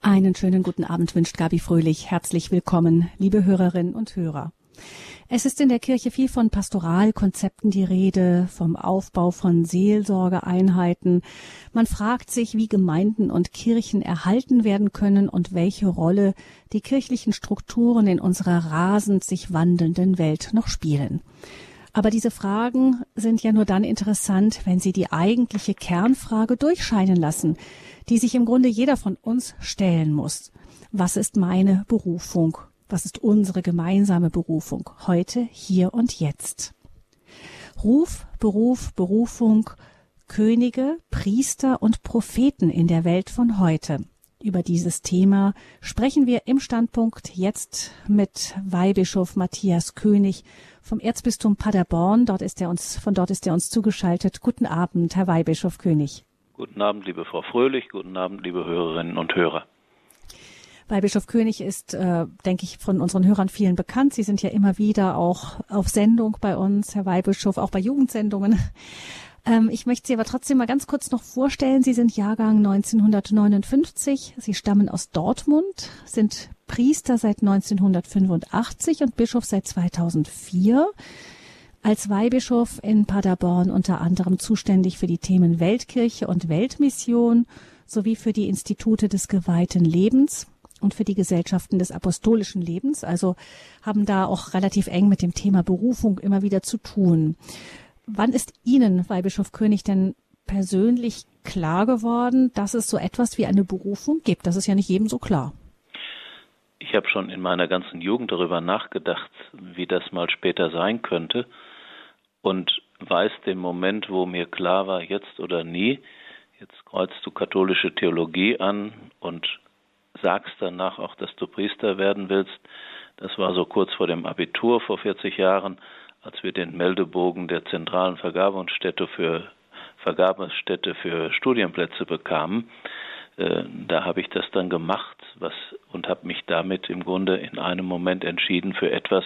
Einen schönen guten Abend wünscht Gabi Fröhlich. Herzlich willkommen, liebe Hörerinnen und Hörer. Es ist in der Kirche viel von Pastoralkonzepten die Rede, vom Aufbau von Seelsorgeeinheiten. Man fragt sich, wie Gemeinden und Kirchen erhalten werden können und welche Rolle die kirchlichen Strukturen in unserer rasend sich wandelnden Welt noch spielen. Aber diese Fragen sind ja nur dann interessant, wenn sie die eigentliche Kernfrage durchscheinen lassen, die sich im Grunde jeder von uns stellen muss. Was ist meine Berufung? Was ist unsere gemeinsame Berufung heute, hier und jetzt? Ruf, Beruf, Berufung, Könige, Priester und Propheten in der Welt von heute. Über dieses Thema sprechen wir im Standpunkt jetzt mit Weihbischof Matthias König vom Erzbistum Paderborn. Dort ist er uns, von dort ist er uns zugeschaltet. Guten Abend, Herr Weihbischof König. Guten Abend, liebe Frau Fröhlich. Guten Abend, liebe Hörerinnen und Hörer. Weihbischof König ist, äh, denke ich, von unseren Hörern vielen bekannt. Sie sind ja immer wieder auch auf Sendung bei uns, Herr Weihbischof, auch bei Jugendsendungen. Ähm, ich möchte Sie aber trotzdem mal ganz kurz noch vorstellen. Sie sind Jahrgang 1959. Sie stammen aus Dortmund, sind Priester seit 1985 und Bischof seit 2004 als Weihbischof in Paderborn unter anderem zuständig für die Themen Weltkirche und Weltmission sowie für die Institute des geweihten Lebens und für die Gesellschaften des apostolischen Lebens, also haben da auch relativ eng mit dem Thema Berufung immer wieder zu tun. Wann ist Ihnen, Weihbischof König, denn persönlich klar geworden, dass es so etwas wie eine Berufung gibt? Das ist ja nicht jedem so klar. Ich habe schon in meiner ganzen Jugend darüber nachgedacht, wie das mal später sein könnte und weiß den Moment, wo mir klar war, jetzt oder nie, jetzt kreuzt du katholische Theologie an und sagst danach auch, dass du Priester werden willst. Das war so kurz vor dem Abitur vor 40 Jahren, als wir den Meldebogen der zentralen Vergabestätte für Vergabestätte für Studienplätze bekamen. Äh, da habe ich das dann gemacht was, und habe mich damit im Grunde in einem Moment entschieden für etwas,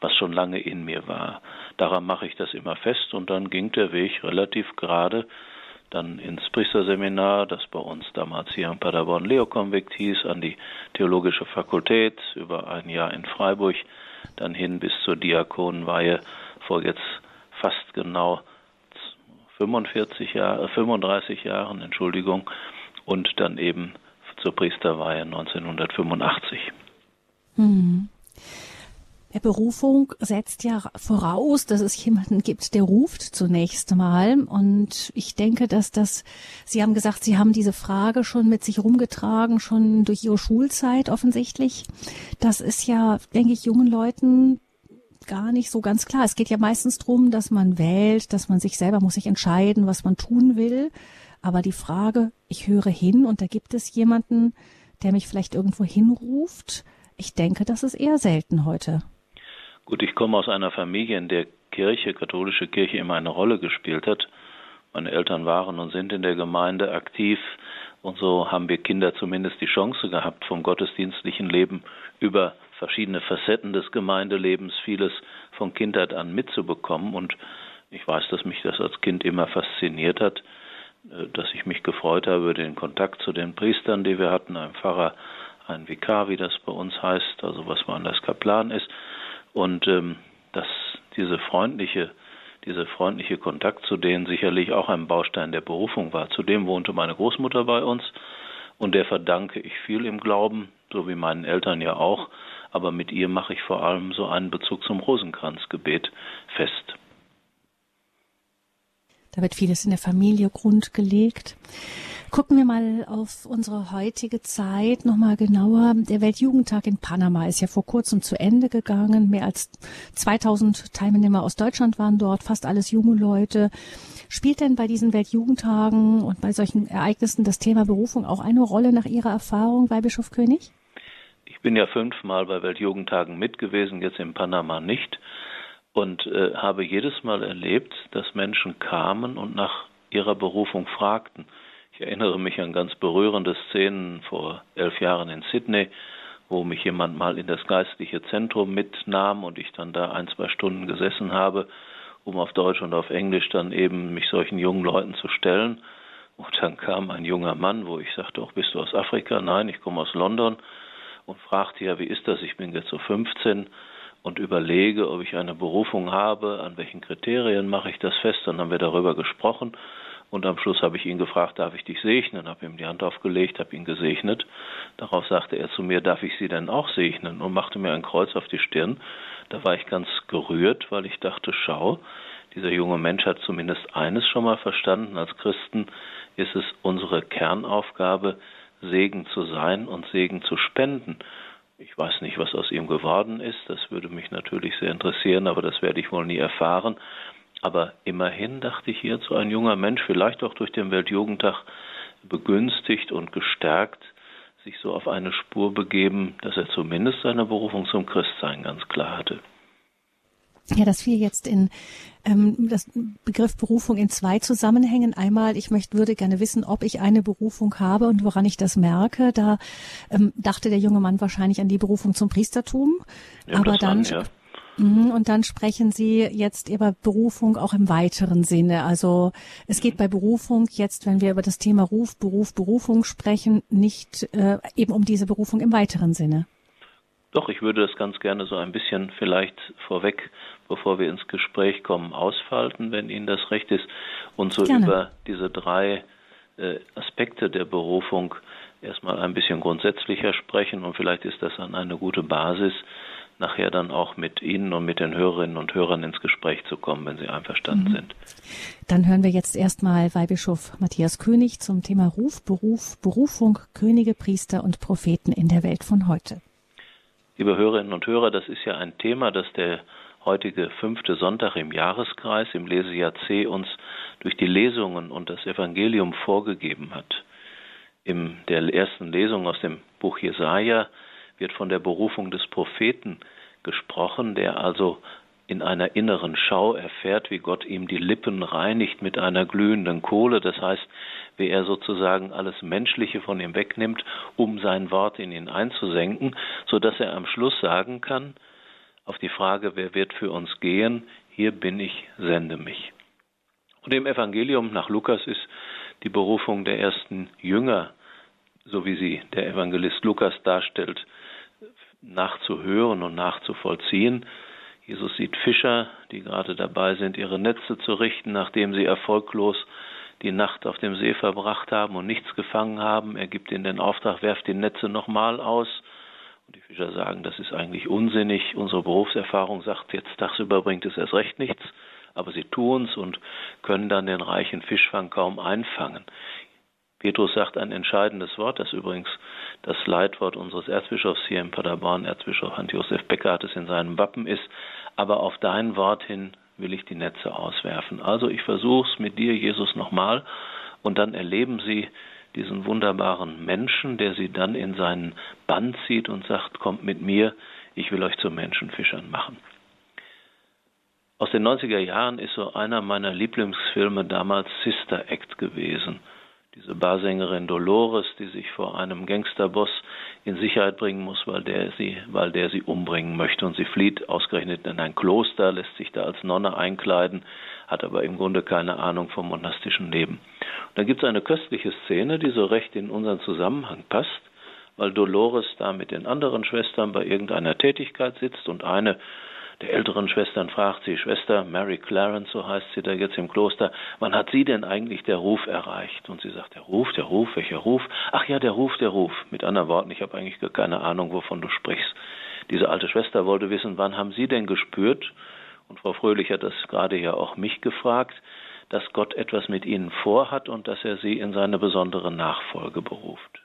was schon lange in mir war. Daran mache ich das immer fest und dann ging der Weg relativ gerade dann ins Priesterseminar, das bei uns damals hier in Paderborn Leokonvikt hieß, an die Theologische Fakultät, über ein Jahr in Freiburg, dann hin bis zur Diakonenweihe vor jetzt fast genau 45 Jahre, 35 Jahren, Entschuldigung, und dann eben zur Priesterweihe 1985. Hm. Der Berufung setzt ja voraus, dass es jemanden gibt, der ruft zunächst mal. Und ich denke, dass das, Sie haben gesagt, Sie haben diese Frage schon mit sich rumgetragen, schon durch Ihre Schulzeit offensichtlich. Das ist ja, denke ich, jungen Leuten gar nicht so ganz klar. Es geht ja meistens darum, dass man wählt, dass man sich selber muss sich entscheiden, was man tun will. Aber die Frage, ich höre hin und da gibt es jemanden, der mich vielleicht irgendwo hinruft, ich denke, das ist eher selten heute. Gut, ich komme aus einer Familie, in der Kirche, katholische Kirche immer eine Rolle gespielt hat. Meine Eltern waren und sind in der Gemeinde aktiv und so haben wir Kinder zumindest die Chance gehabt, vom gottesdienstlichen Leben über verschiedene Facetten des Gemeindelebens vieles von Kindheit an mitzubekommen. Und ich weiß, dass mich das als Kind immer fasziniert hat, äh, dass ich mich gefreut habe über den Kontakt zu den Priestern, die wir hatten, einem Pfarrer, ein Vikar, wie das bei uns heißt, also was man als Kaplan ist. Und ähm, dass diese freundliche, dieser freundliche Kontakt zu denen sicherlich auch ein Baustein der Berufung war. Zudem wohnte meine Großmutter bei uns und der verdanke ich viel im Glauben, so wie meinen Eltern ja auch, aber mit ihr mache ich vor allem so einen Bezug zum Rosenkranzgebet fest. Da wird vieles in der Familie grundgelegt. Gucken wir mal auf unsere heutige Zeit nochmal genauer. Der Weltjugendtag in Panama ist ja vor kurzem zu Ende gegangen. Mehr als 2000 Teilnehmer aus Deutschland waren dort, fast alles junge Leute. Spielt denn bei diesen Weltjugendtagen und bei solchen Ereignissen das Thema Berufung auch eine Rolle nach Ihrer Erfahrung, Weihbischof König? Bin ja fünfmal bei Weltjugendtagen mit gewesen, jetzt in Panama nicht und äh, habe jedes Mal erlebt, dass Menschen kamen und nach ihrer Berufung fragten. Ich erinnere mich an ganz berührende Szenen vor elf Jahren in Sydney, wo mich jemand mal in das geistliche Zentrum mitnahm und ich dann da ein, zwei Stunden gesessen habe, um auf Deutsch und auf Englisch dann eben mich solchen jungen Leuten zu stellen. Und dann kam ein junger Mann, wo ich sagte, auch bist du aus Afrika? Nein, ich komme aus London und fragte ja, wie ist das? Ich bin jetzt so 15 und überlege, ob ich eine Berufung habe, an welchen Kriterien mache ich das fest. Dann haben wir darüber gesprochen und am Schluss habe ich ihn gefragt, darf ich dich segnen? Habe ihm die Hand aufgelegt, habe ihn gesegnet. Darauf sagte er zu mir, darf ich Sie denn auch segnen? Und machte mir ein Kreuz auf die Stirn. Da war ich ganz gerührt, weil ich dachte, schau, dieser junge Mensch hat zumindest eines schon mal verstanden. Als Christen ist es unsere Kernaufgabe, Segen zu sein und Segen zu spenden. Ich weiß nicht, was aus ihm geworden ist, das würde mich natürlich sehr interessieren, aber das werde ich wohl nie erfahren. Aber immerhin dachte ich hier zu ein junger Mensch, vielleicht auch durch den Weltjugendtag begünstigt und gestärkt, sich so auf eine Spur begeben, dass er zumindest seine Berufung zum Christsein ganz klar hatte. Ja, das fiel jetzt in ähm, das Begriff Berufung in zwei Zusammenhängen. Einmal, ich möchte, würde gerne wissen, ob ich eine Berufung habe und woran ich das merke. Da ähm, dachte der junge Mann wahrscheinlich an die Berufung zum Priestertum. Ja, aber dann, ja. Mhm, und dann sprechen Sie jetzt über Berufung auch im weiteren Sinne. Also es geht bei Berufung jetzt, wenn wir über das Thema Ruf, Beruf, Berufung sprechen, nicht äh, eben um diese Berufung im weiteren Sinne. Doch, ich würde das ganz gerne so ein bisschen vielleicht vorweg, bevor wir ins Gespräch kommen, ausfalten, wenn Ihnen das recht ist, und so gerne. über diese drei äh, Aspekte der Berufung erstmal ein bisschen grundsätzlicher sprechen und vielleicht ist das dann eine gute Basis, nachher dann auch mit Ihnen und mit den Hörerinnen und Hörern ins Gespräch zu kommen, wenn Sie einverstanden mhm. sind. Dann hören wir jetzt erstmal Weihbischof Matthias König zum Thema Ruf, Beruf, Berufung, Könige, Priester und Propheten in der Welt von heute. Liebe Hörerinnen und Hörer, das ist ja ein Thema, das der heutige fünfte Sonntag im Jahreskreis im Lesejahr C uns durch die Lesungen und das Evangelium vorgegeben hat. In der ersten Lesung aus dem Buch Jesaja wird von der Berufung des Propheten gesprochen, der also in einer inneren Schau erfährt, wie Gott ihm die Lippen reinigt mit einer glühenden Kohle, das heißt, wie er sozusagen alles Menschliche von ihm wegnimmt, um sein Wort in ihn einzusenken, so dass er am Schluss sagen kann, auf die Frage, wer wird für uns gehen, hier bin ich, sende mich. Und im Evangelium nach Lukas ist die Berufung der ersten Jünger, so wie sie der Evangelist Lukas darstellt, nachzuhören und nachzuvollziehen. Jesus sieht Fischer, die gerade dabei sind, ihre Netze zu richten, nachdem sie erfolglos die Nacht auf dem See verbracht haben und nichts gefangen haben. Er gibt ihnen den Auftrag, werft die Netze nochmal aus. Die Fischer sagen, das ist eigentlich unsinnig. Unsere Berufserfahrung sagt, jetzt tagsüber bringt es erst recht nichts. Aber sie tun es und können dann den reichen Fischfang kaum einfangen. Petrus sagt ein entscheidendes Wort, das übrigens das Leitwort unseres Erzbischofs hier in Paderborn, Erzbischof Hans-Josef Becker hat es in seinem Wappen ist, aber auf dein Wort hin will ich die Netze auswerfen. Also ich versuche es mit dir, Jesus, nochmal und dann erleben sie diesen wunderbaren Menschen, der sie dann in seinen Bann zieht und sagt, kommt mit mir, ich will euch zu Menschenfischern machen. Aus den 90er Jahren ist so einer meiner Lieblingsfilme damals Sister Act gewesen diese Barsängerin Dolores, die sich vor einem Gangsterboss in Sicherheit bringen muss, weil der sie, weil der sie umbringen möchte. Und sie flieht ausgerechnet in ein Kloster, lässt sich da als Nonne einkleiden, hat aber im Grunde keine Ahnung vom monastischen Leben. Und dann gibt es eine köstliche Szene, die so recht in unseren Zusammenhang passt, weil Dolores da mit den anderen Schwestern bei irgendeiner Tätigkeit sitzt und eine der älteren Schwestern fragt sie, Schwester Mary Clarence, so heißt sie da jetzt im Kloster, wann hat sie denn eigentlich der Ruf erreicht? Und sie sagt, der Ruf, der Ruf, welcher Ruf? Ach ja, der Ruf, der Ruf. Mit anderen Worten, ich habe eigentlich gar keine Ahnung, wovon du sprichst. Diese alte Schwester wollte wissen, wann haben Sie denn gespürt, und Frau Fröhlich hat das gerade ja auch mich gefragt, dass Gott etwas mit Ihnen vorhat und dass er Sie in seine besondere Nachfolge beruft.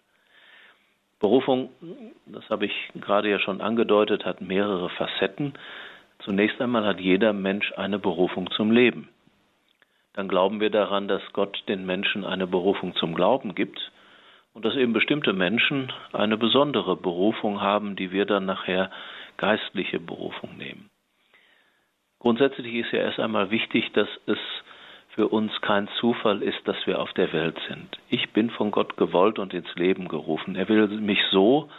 Berufung, das habe ich gerade ja schon angedeutet, hat mehrere Facetten. Zunächst einmal hat jeder Mensch eine Berufung zum Leben. Dann glauben wir daran, dass Gott den Menschen eine Berufung zum Glauben gibt und dass eben bestimmte Menschen eine besondere Berufung haben, die wir dann nachher geistliche Berufung nehmen. Grundsätzlich ist ja erst einmal wichtig, dass es für uns kein Zufall ist, dass wir auf der Welt sind. Ich bin von Gott gewollt und ins Leben gerufen. Er will mich so,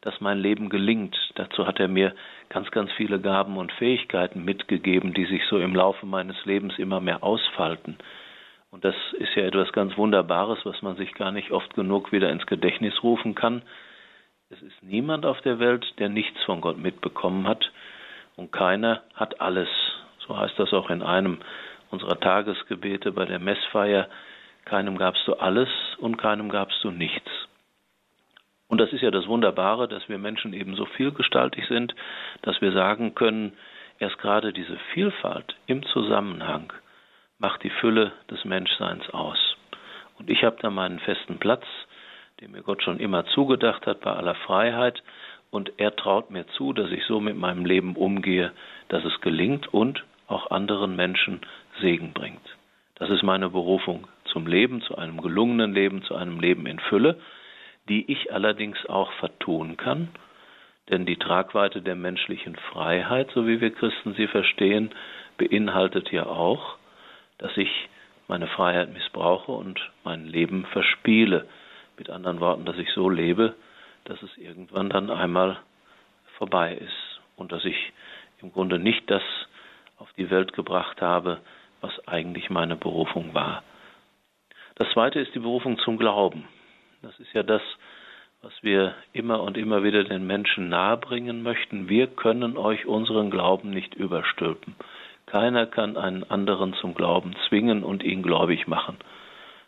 dass mein Leben gelingt. Dazu hat er mir ganz, ganz viele Gaben und Fähigkeiten mitgegeben, die sich so im Laufe meines Lebens immer mehr ausfalten. Und das ist ja etwas ganz Wunderbares, was man sich gar nicht oft genug wieder ins Gedächtnis rufen kann. Es ist niemand auf der Welt, der nichts von Gott mitbekommen hat. Und keiner hat alles. So heißt das auch in einem unserer Tagesgebete bei der Messfeier. Keinem gabst du alles und keinem gabst du nichts. Und das ist ja das Wunderbare, dass wir Menschen eben so vielgestaltig sind, dass wir sagen können, erst gerade diese Vielfalt im Zusammenhang macht die Fülle des Menschseins aus. Und ich habe da meinen festen Platz, den mir Gott schon immer zugedacht hat bei aller Freiheit, und er traut mir zu, dass ich so mit meinem Leben umgehe, dass es gelingt und auch anderen Menschen Segen bringt. Das ist meine Berufung zum Leben, zu einem gelungenen Leben, zu einem Leben in Fülle, die ich allerdings auch vertun kann, denn die Tragweite der menschlichen Freiheit, so wie wir Christen sie verstehen, beinhaltet ja auch, dass ich meine Freiheit missbrauche und mein Leben verspiele. Mit anderen Worten, dass ich so lebe, dass es irgendwann dann einmal vorbei ist und dass ich im Grunde nicht das auf die Welt gebracht habe, was eigentlich meine Berufung war. Das zweite ist die Berufung zum Glauben. Das ist ja das, was wir immer und immer wieder den Menschen nahebringen möchten. Wir können euch unseren Glauben nicht überstülpen. Keiner kann einen anderen zum Glauben zwingen und ihn gläubig machen.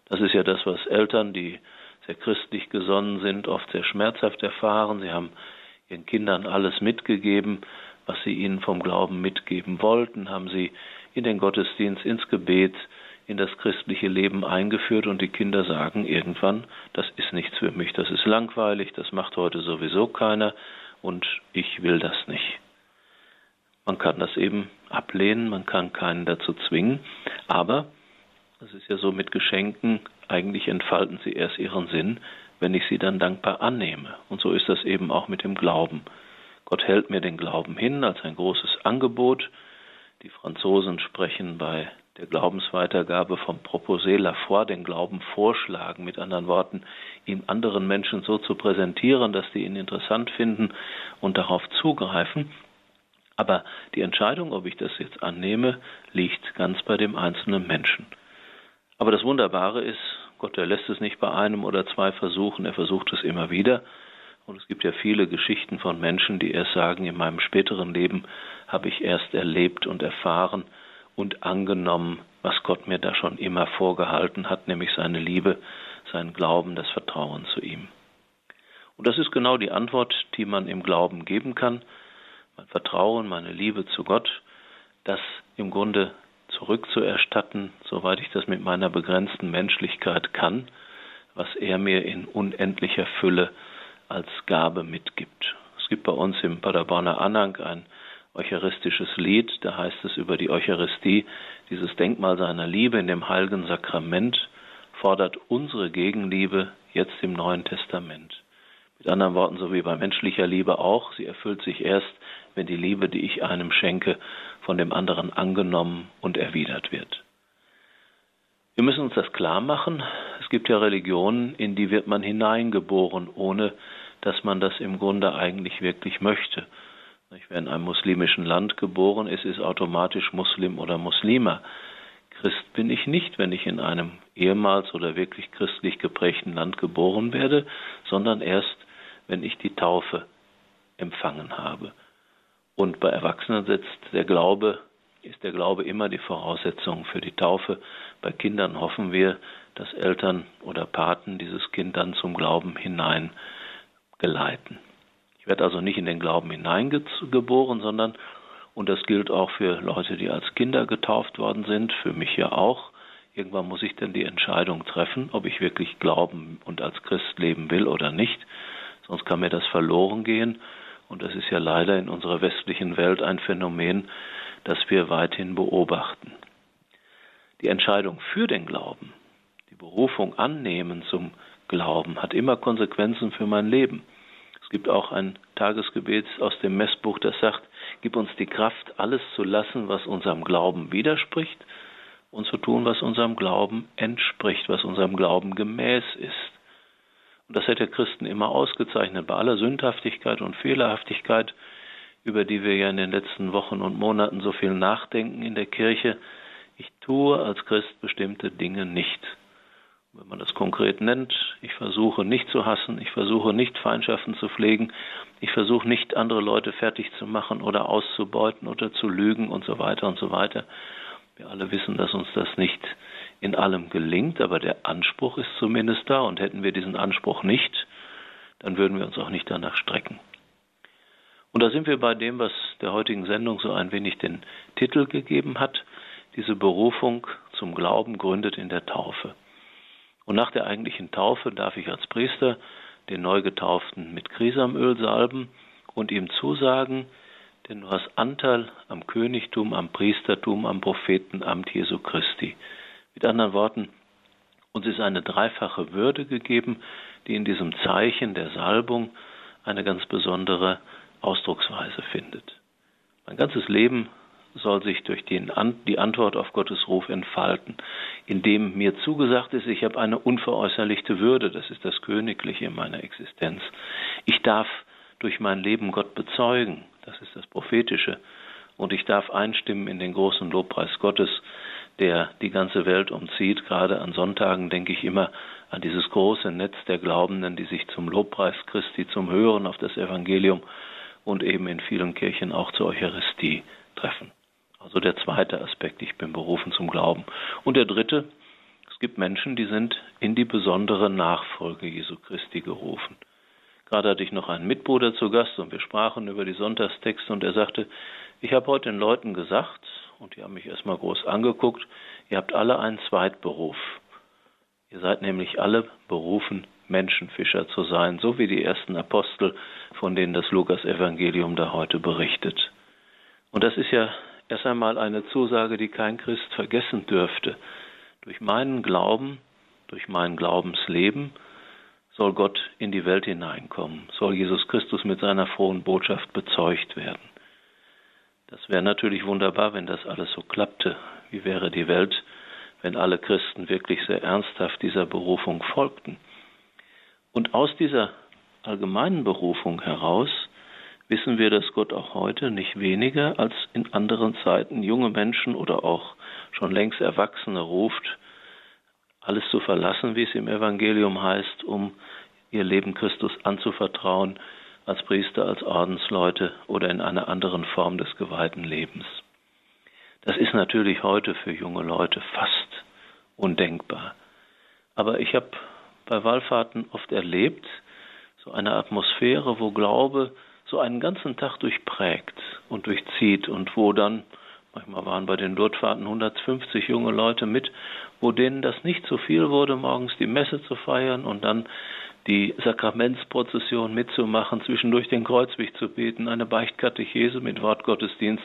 Das ist ja das, was Eltern, die sehr christlich gesonnen sind, oft sehr schmerzhaft erfahren. Sie haben ihren Kindern alles mitgegeben, was sie ihnen vom Glauben mitgeben wollten, haben sie in den Gottesdienst, ins Gebet, in das christliche Leben eingeführt und die Kinder sagen irgendwann, das ist nichts für mich, das ist langweilig, das macht heute sowieso keiner und ich will das nicht. Man kann das eben ablehnen, man kann keinen dazu zwingen, aber das ist ja so mit Geschenken, eigentlich entfalten sie erst ihren Sinn, wenn ich sie dann dankbar annehme. Und so ist das eben auch mit dem Glauben. Gott hält mir den Glauben hin als ein großes Angebot. Die Franzosen sprechen bei der Glaubensweitergabe vom Proposé la foi, den Glauben vorschlagen, mit anderen Worten, ihm anderen Menschen so zu präsentieren, dass die ihn interessant finden und darauf zugreifen. Aber die Entscheidung, ob ich das jetzt annehme, liegt ganz bei dem einzelnen Menschen. Aber das Wunderbare ist, Gott, er lässt es nicht bei einem oder zwei versuchen, er versucht es immer wieder. Und es gibt ja viele Geschichten von Menschen, die erst sagen, in meinem späteren Leben habe ich erst erlebt und erfahren, und angenommen, was Gott mir da schon immer vorgehalten hat, nämlich seine Liebe, sein Glauben, das Vertrauen zu ihm. Und das ist genau die Antwort, die man im Glauben geben kann. Mein Vertrauen, meine Liebe zu Gott, das im Grunde zurückzuerstatten, soweit ich das mit meiner begrenzten Menschlichkeit kann, was er mir in unendlicher Fülle als Gabe mitgibt. Es gibt bei uns im Paderborner Anhang ein eucharistisches Lied, da heißt es über die Eucharistie, dieses Denkmal seiner Liebe in dem heiligen Sakrament fordert unsere Gegenliebe jetzt im Neuen Testament. Mit anderen Worten, so wie bei menschlicher Liebe auch, sie erfüllt sich erst, wenn die Liebe, die ich einem schenke, von dem anderen angenommen und erwidert wird. Wir müssen uns das klar machen. Es gibt ja Religionen, in die wird man hineingeboren, ohne dass man das im Grunde eigentlich wirklich möchte. Wer in einem muslimischen Land geboren ist, ist automatisch Muslim oder Muslima. Christ bin ich nicht, wenn ich in einem ehemals oder wirklich christlich geprägten Land geboren werde, sondern erst, wenn ich die Taufe empfangen habe. Und bei Erwachsenen setzt der Glaube, ist der Glaube immer die Voraussetzung für die Taufe. Bei Kindern hoffen wir, dass Eltern oder Paten dieses Kind dann zum Glauben hinein geleiten. Ich werde also nicht in den Glauben hineingeboren, sondern, und das gilt auch für Leute, die als Kinder getauft worden sind, für mich ja auch, irgendwann muss ich dann die Entscheidung treffen, ob ich wirklich glauben und als Christ leben will oder nicht. Sonst kann mir das verloren gehen. Und das ist ja leider in unserer westlichen Welt ein Phänomen, das wir weithin beobachten. Die Entscheidung für den Glauben, die Berufung annehmen zum Glauben, hat immer Konsequenzen für mein Leben gibt auch ein Tagesgebet aus dem Messbuch, das sagt, gib uns die Kraft, alles zu lassen, was unserem Glauben widerspricht und zu tun, was unserem Glauben entspricht, was unserem Glauben gemäß ist. Das hat der Christen immer ausgezeichnet, bei aller Sündhaftigkeit und Fehlerhaftigkeit, über die wir ja in den letzten Wochen und Monaten so viel nachdenken in der Kirche. Ich tue als Christ bestimmte Dinge nicht. Wenn man das konkret nennt, ich versuche nicht zu hassen, ich versuche nicht Feindschaften zu pflegen, ich versuche nicht andere Leute fertig zu machen oder auszubeuten oder zu lügen und so weiter und so weiter. Wir alle wissen, dass uns das nicht in allem gelingt, aber der Anspruch ist zumindest da und hätten wir diesen Anspruch nicht, dann würden wir uns auch nicht danach strecken. Und da sind wir bei dem, was der heutigen Sendung so ein wenig den Titel gegeben hat. Diese Berufung zum Glauben gründet in der Taufe. Und nach der eigentlichen Taufe darf ich als Priester den Neugetauften mit Krisamöl salben und ihm zusagen, denn du hast Anteil am Königtum, am Priestertum, am Prophetenamt Jesu Christi. Mit anderen Worten, uns ist eine dreifache Würde gegeben, die in diesem Zeichen der Salbung eine ganz besondere Ausdrucksweise findet. Mein ganzes Leben soll sich durch die, die Antwort auf Gottes Ruf entfalten, indem mir zugesagt ist, ich habe eine unveräußerlichte Würde, das ist das Königliche in meiner Existenz. Ich darf durch mein Leben Gott bezeugen, das ist das Prophetische, und ich darf einstimmen in den großen Lobpreis Gottes, der die ganze Welt umzieht. Gerade an Sonntagen denke ich immer an dieses große Netz der Glaubenden, die sich zum Lobpreis Christi, zum Hören auf das Evangelium und eben in vielen Kirchen auch zur Eucharistie treffen. Also der zweite Aspekt, ich bin berufen zum Glauben. Und der dritte, es gibt Menschen, die sind in die besondere Nachfolge Jesu Christi gerufen. Gerade hatte ich noch einen Mitbruder zu Gast und wir sprachen über die Sonntagstexte und er sagte, ich habe heute den Leuten gesagt, und die haben mich erstmal groß angeguckt, ihr habt alle einen Zweitberuf. Ihr seid nämlich alle berufen, Menschenfischer zu sein, so wie die ersten Apostel, von denen das Lukas-Evangelium da heute berichtet. Und das ist ja erst einmal eine Zusage, die kein Christ vergessen dürfte. Durch meinen Glauben, durch mein Glaubensleben soll Gott in die Welt hineinkommen, soll Jesus Christus mit seiner frohen Botschaft bezeugt werden. Das wäre natürlich wunderbar, wenn das alles so klappte. Wie wäre die Welt, wenn alle Christen wirklich sehr ernsthaft dieser Berufung folgten? Und aus dieser allgemeinen Berufung heraus wissen wir, dass Gott auch heute nicht weniger als in anderen Zeiten junge Menschen oder auch schon längst Erwachsene ruft, alles zu verlassen, wie es im Evangelium heißt, um ihr Leben Christus anzuvertrauen, als Priester, als Ordensleute oder in einer anderen Form des geweihten Lebens. Das ist natürlich heute für junge Leute fast undenkbar. Aber ich habe bei Wallfahrten oft erlebt, so eine Atmosphäre, wo Glaube so einen ganzen Tag durchprägt und durchzieht und wo dann, manchmal waren bei den Durtfahrten 150 junge Leute mit, wo denen das nicht zu viel wurde, morgens die Messe zu feiern und dann die Sakramentsprozession mitzumachen, zwischendurch den Kreuzweg zu beten, eine Beichtkatechese mit Wortgottesdienst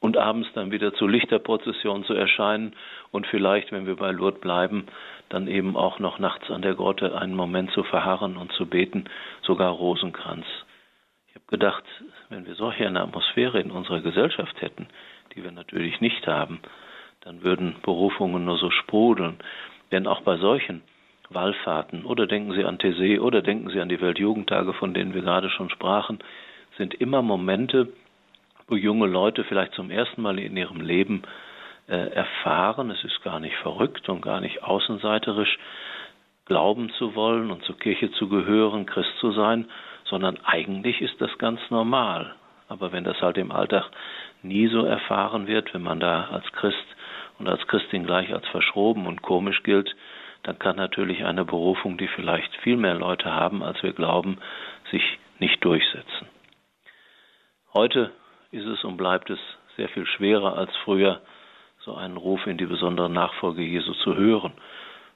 und abends dann wieder zur Lichterprozession zu erscheinen und vielleicht, wenn wir bei Lourdes bleiben, dann eben auch noch nachts an der Grotte einen Moment zu verharren und zu beten, sogar Rosenkranz habe gedacht, wenn wir solche eine Atmosphäre in unserer Gesellschaft hätten, die wir natürlich nicht haben, dann würden Berufungen nur so sprudeln. Denn auch bei solchen Wallfahrten, oder denken Sie an Thésée, oder denken Sie an die Weltjugendtage, von denen wir gerade schon sprachen, sind immer Momente, wo junge Leute vielleicht zum ersten Mal in ihrem Leben äh, erfahren, es ist gar nicht verrückt und gar nicht außenseiterisch, glauben zu wollen und zur Kirche zu gehören, Christ zu sein, sondern eigentlich ist das ganz normal. Aber wenn das halt im Alltag nie so erfahren wird, wenn man da als Christ und als Christin gleich als verschroben und komisch gilt, dann kann natürlich eine Berufung, die vielleicht viel mehr Leute haben, als wir glauben, sich nicht durchsetzen. Heute ist es und bleibt es sehr viel schwerer als früher, so einen Ruf in die besondere Nachfolge Jesu zu hören.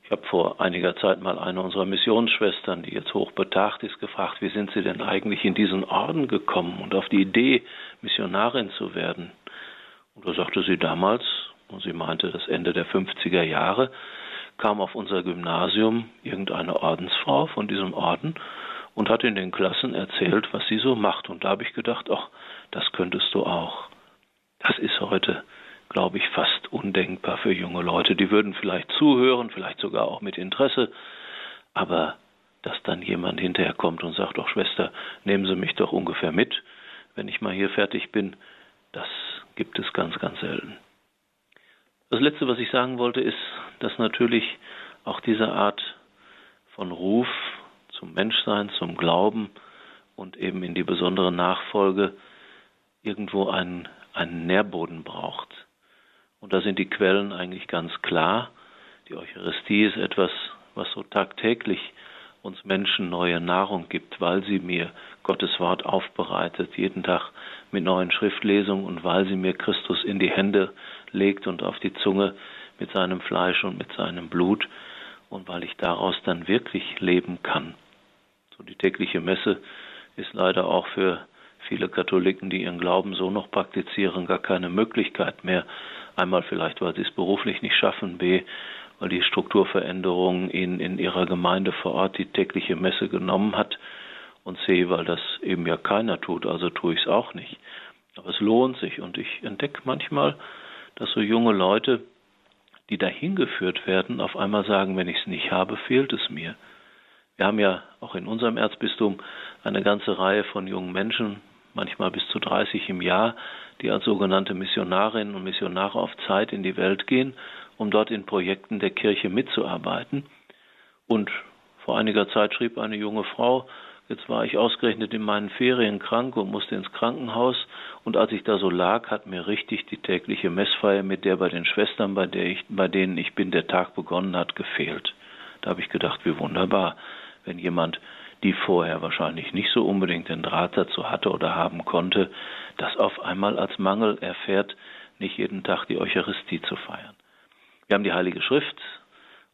Ich habe vor einiger Zeit mal eine unserer Missionsschwestern, die jetzt hochbetagt ist, gefragt, wie sind Sie denn eigentlich in diesen Orden gekommen und auf die Idee, Missionarin zu werden? Und da sagte sie damals, und sie meinte das Ende der 50er Jahre, kam auf unser Gymnasium irgendeine Ordensfrau von diesem Orden und hat in den Klassen erzählt, was sie so macht. Und da habe ich gedacht, ach, das könntest du auch. Das ist heute glaube ich, fast undenkbar für junge Leute. Die würden vielleicht zuhören, vielleicht sogar auch mit Interesse, aber dass dann jemand hinterher kommt und sagt, doch Schwester, nehmen Sie mich doch ungefähr mit, wenn ich mal hier fertig bin, das gibt es ganz, ganz selten. Das Letzte, was ich sagen wollte, ist, dass natürlich auch diese Art von Ruf zum Menschsein, zum Glauben und eben in die besondere Nachfolge irgendwo einen, einen Nährboden braucht. Und da sind die Quellen eigentlich ganz klar. Die Eucharistie ist etwas, was so tagtäglich uns Menschen neue Nahrung gibt, weil sie mir Gottes Wort aufbereitet, jeden Tag mit neuen Schriftlesungen und weil sie mir Christus in die Hände legt und auf die Zunge mit seinem Fleisch und mit seinem Blut und weil ich daraus dann wirklich leben kann. So die tägliche Messe ist leider auch für viele Katholiken, die ihren Glauben so noch praktizieren, gar keine Möglichkeit mehr. Einmal vielleicht, weil sie es beruflich nicht schaffen, b, weil die Strukturveränderung ihnen in ihrer Gemeinde vor Ort die tägliche Messe genommen hat und C, weil das eben ja keiner tut, also tue ich es auch nicht. Aber es lohnt sich und ich entdecke manchmal, dass so junge Leute, die dahin geführt werden, auf einmal sagen, wenn ich es nicht habe, fehlt es mir. Wir haben ja auch in unserem Erzbistum eine ganze Reihe von jungen Menschen, manchmal bis zu 30 im Jahr, die als sogenannte Missionarinnen und Missionare auf Zeit in die Welt gehen um dort in Projekten der Kirche mitzuarbeiten. Und vor einiger Zeit schrieb eine junge Frau, jetzt war ich ausgerechnet in meinen Ferien krank und musste ins Krankenhaus und als ich da so lag, hat mir richtig die tägliche Messfeier mit der bei den Schwestern, bei, der ich, bei denen ich bin, der Tag begonnen hat, gefehlt. Da habe ich gedacht, wie wunderbar, wenn jemand die vorher wahrscheinlich nicht so unbedingt den Draht dazu hatte oder haben konnte, das auf einmal als Mangel erfährt, nicht jeden Tag die Eucharistie zu feiern. Wir haben die Heilige Schrift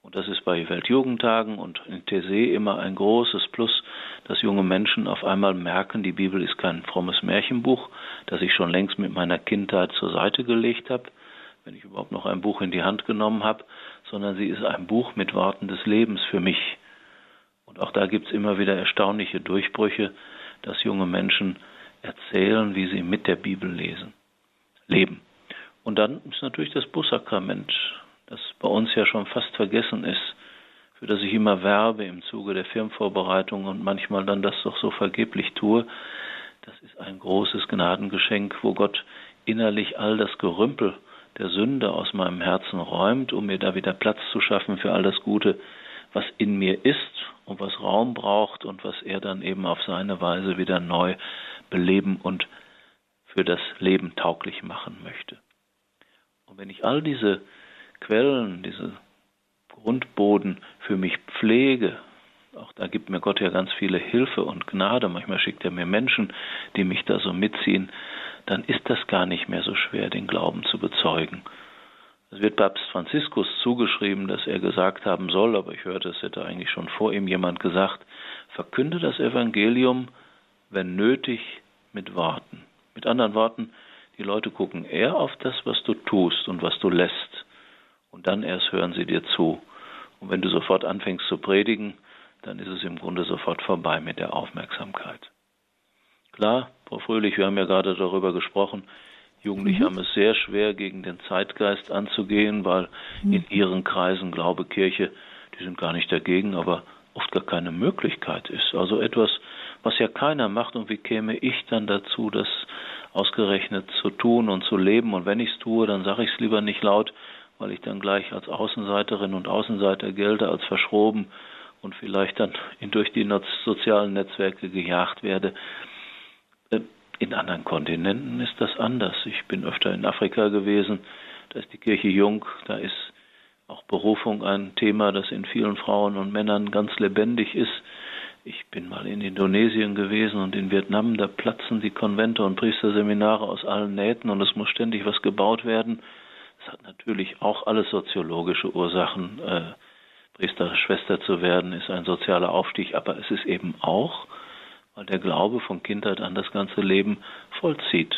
und das ist bei Weltjugendtagen und in TC immer ein großes Plus, dass junge Menschen auf einmal merken, die Bibel ist kein frommes Märchenbuch, das ich schon längst mit meiner Kindheit zur Seite gelegt habe, wenn ich überhaupt noch ein Buch in die Hand genommen habe, sondern sie ist ein Buch mit Worten des Lebens für mich. Und auch da gibt es immer wieder erstaunliche Durchbrüche, dass junge Menschen erzählen, wie sie mit der Bibel lesen, leben. Und dann ist natürlich das Bussakrament das bei uns ja schon fast vergessen ist, für das ich immer werbe im Zuge der Firmenvorbereitung und manchmal dann das doch so vergeblich tue. Das ist ein großes Gnadengeschenk, wo Gott innerlich all das Gerümpel der Sünde aus meinem Herzen räumt, um mir da wieder Platz zu schaffen für all das Gute, was in mir ist und was Raum braucht und was er dann eben auf seine Weise wieder neu beleben und für das Leben tauglich machen möchte. Und wenn ich all diese Quellen, diese Grundboden für mich pflege, auch da gibt mir Gott ja ganz viele Hilfe und Gnade, manchmal schickt er mir Menschen, die mich da so mitziehen, dann ist das gar nicht mehr so schwer, den Glauben zu bezeugen. Es wird Papst Franziskus zugeschrieben, dass er gesagt haben soll, aber ich hörte, es hätte eigentlich schon vor ihm jemand gesagt, verkünde das Evangelium, wenn nötig, mit Worten. Mit anderen Worten, die Leute gucken eher auf das, was du tust und was du lässt, und dann erst hören sie dir zu. Und wenn du sofort anfängst zu predigen, dann ist es im Grunde sofort vorbei mit der Aufmerksamkeit. Klar, Frau Fröhlich, wir haben ja gerade darüber gesprochen, Jugendliche mhm. haben es sehr schwer, gegen den Zeitgeist anzugehen, weil mhm. in ihren Kreisen Glaube, Kirche, die sind gar nicht dagegen, aber oft gar keine Möglichkeit ist. Also etwas, was ja keiner macht und wie käme ich dann dazu, das ausgerechnet zu tun und zu leben und wenn ich es tue, dann sage ich es lieber nicht laut, weil ich dann gleich als Außenseiterin und Außenseiter gelte, als verschroben und vielleicht dann durch die sozialen Netzwerke gejagt werde. Äh, in anderen Kontinenten ist das anders. Ich bin öfter in Afrika gewesen, da ist die Kirche jung, da ist auch Berufung ein Thema, das in vielen Frauen und Männern ganz lebendig ist. Ich bin mal in Indonesien gewesen und in Vietnam, da platzen die Konvente und Priesterseminare aus allen Nähten und es muss ständig was gebaut werden. Es hat natürlich auch alles soziologische Ursachen. Äh, Priester, Schwester zu werden, ist ein sozialer Aufstieg, aber es ist eben auch, weil der Glaube von Kindheit an das ganze Leben vollzieht.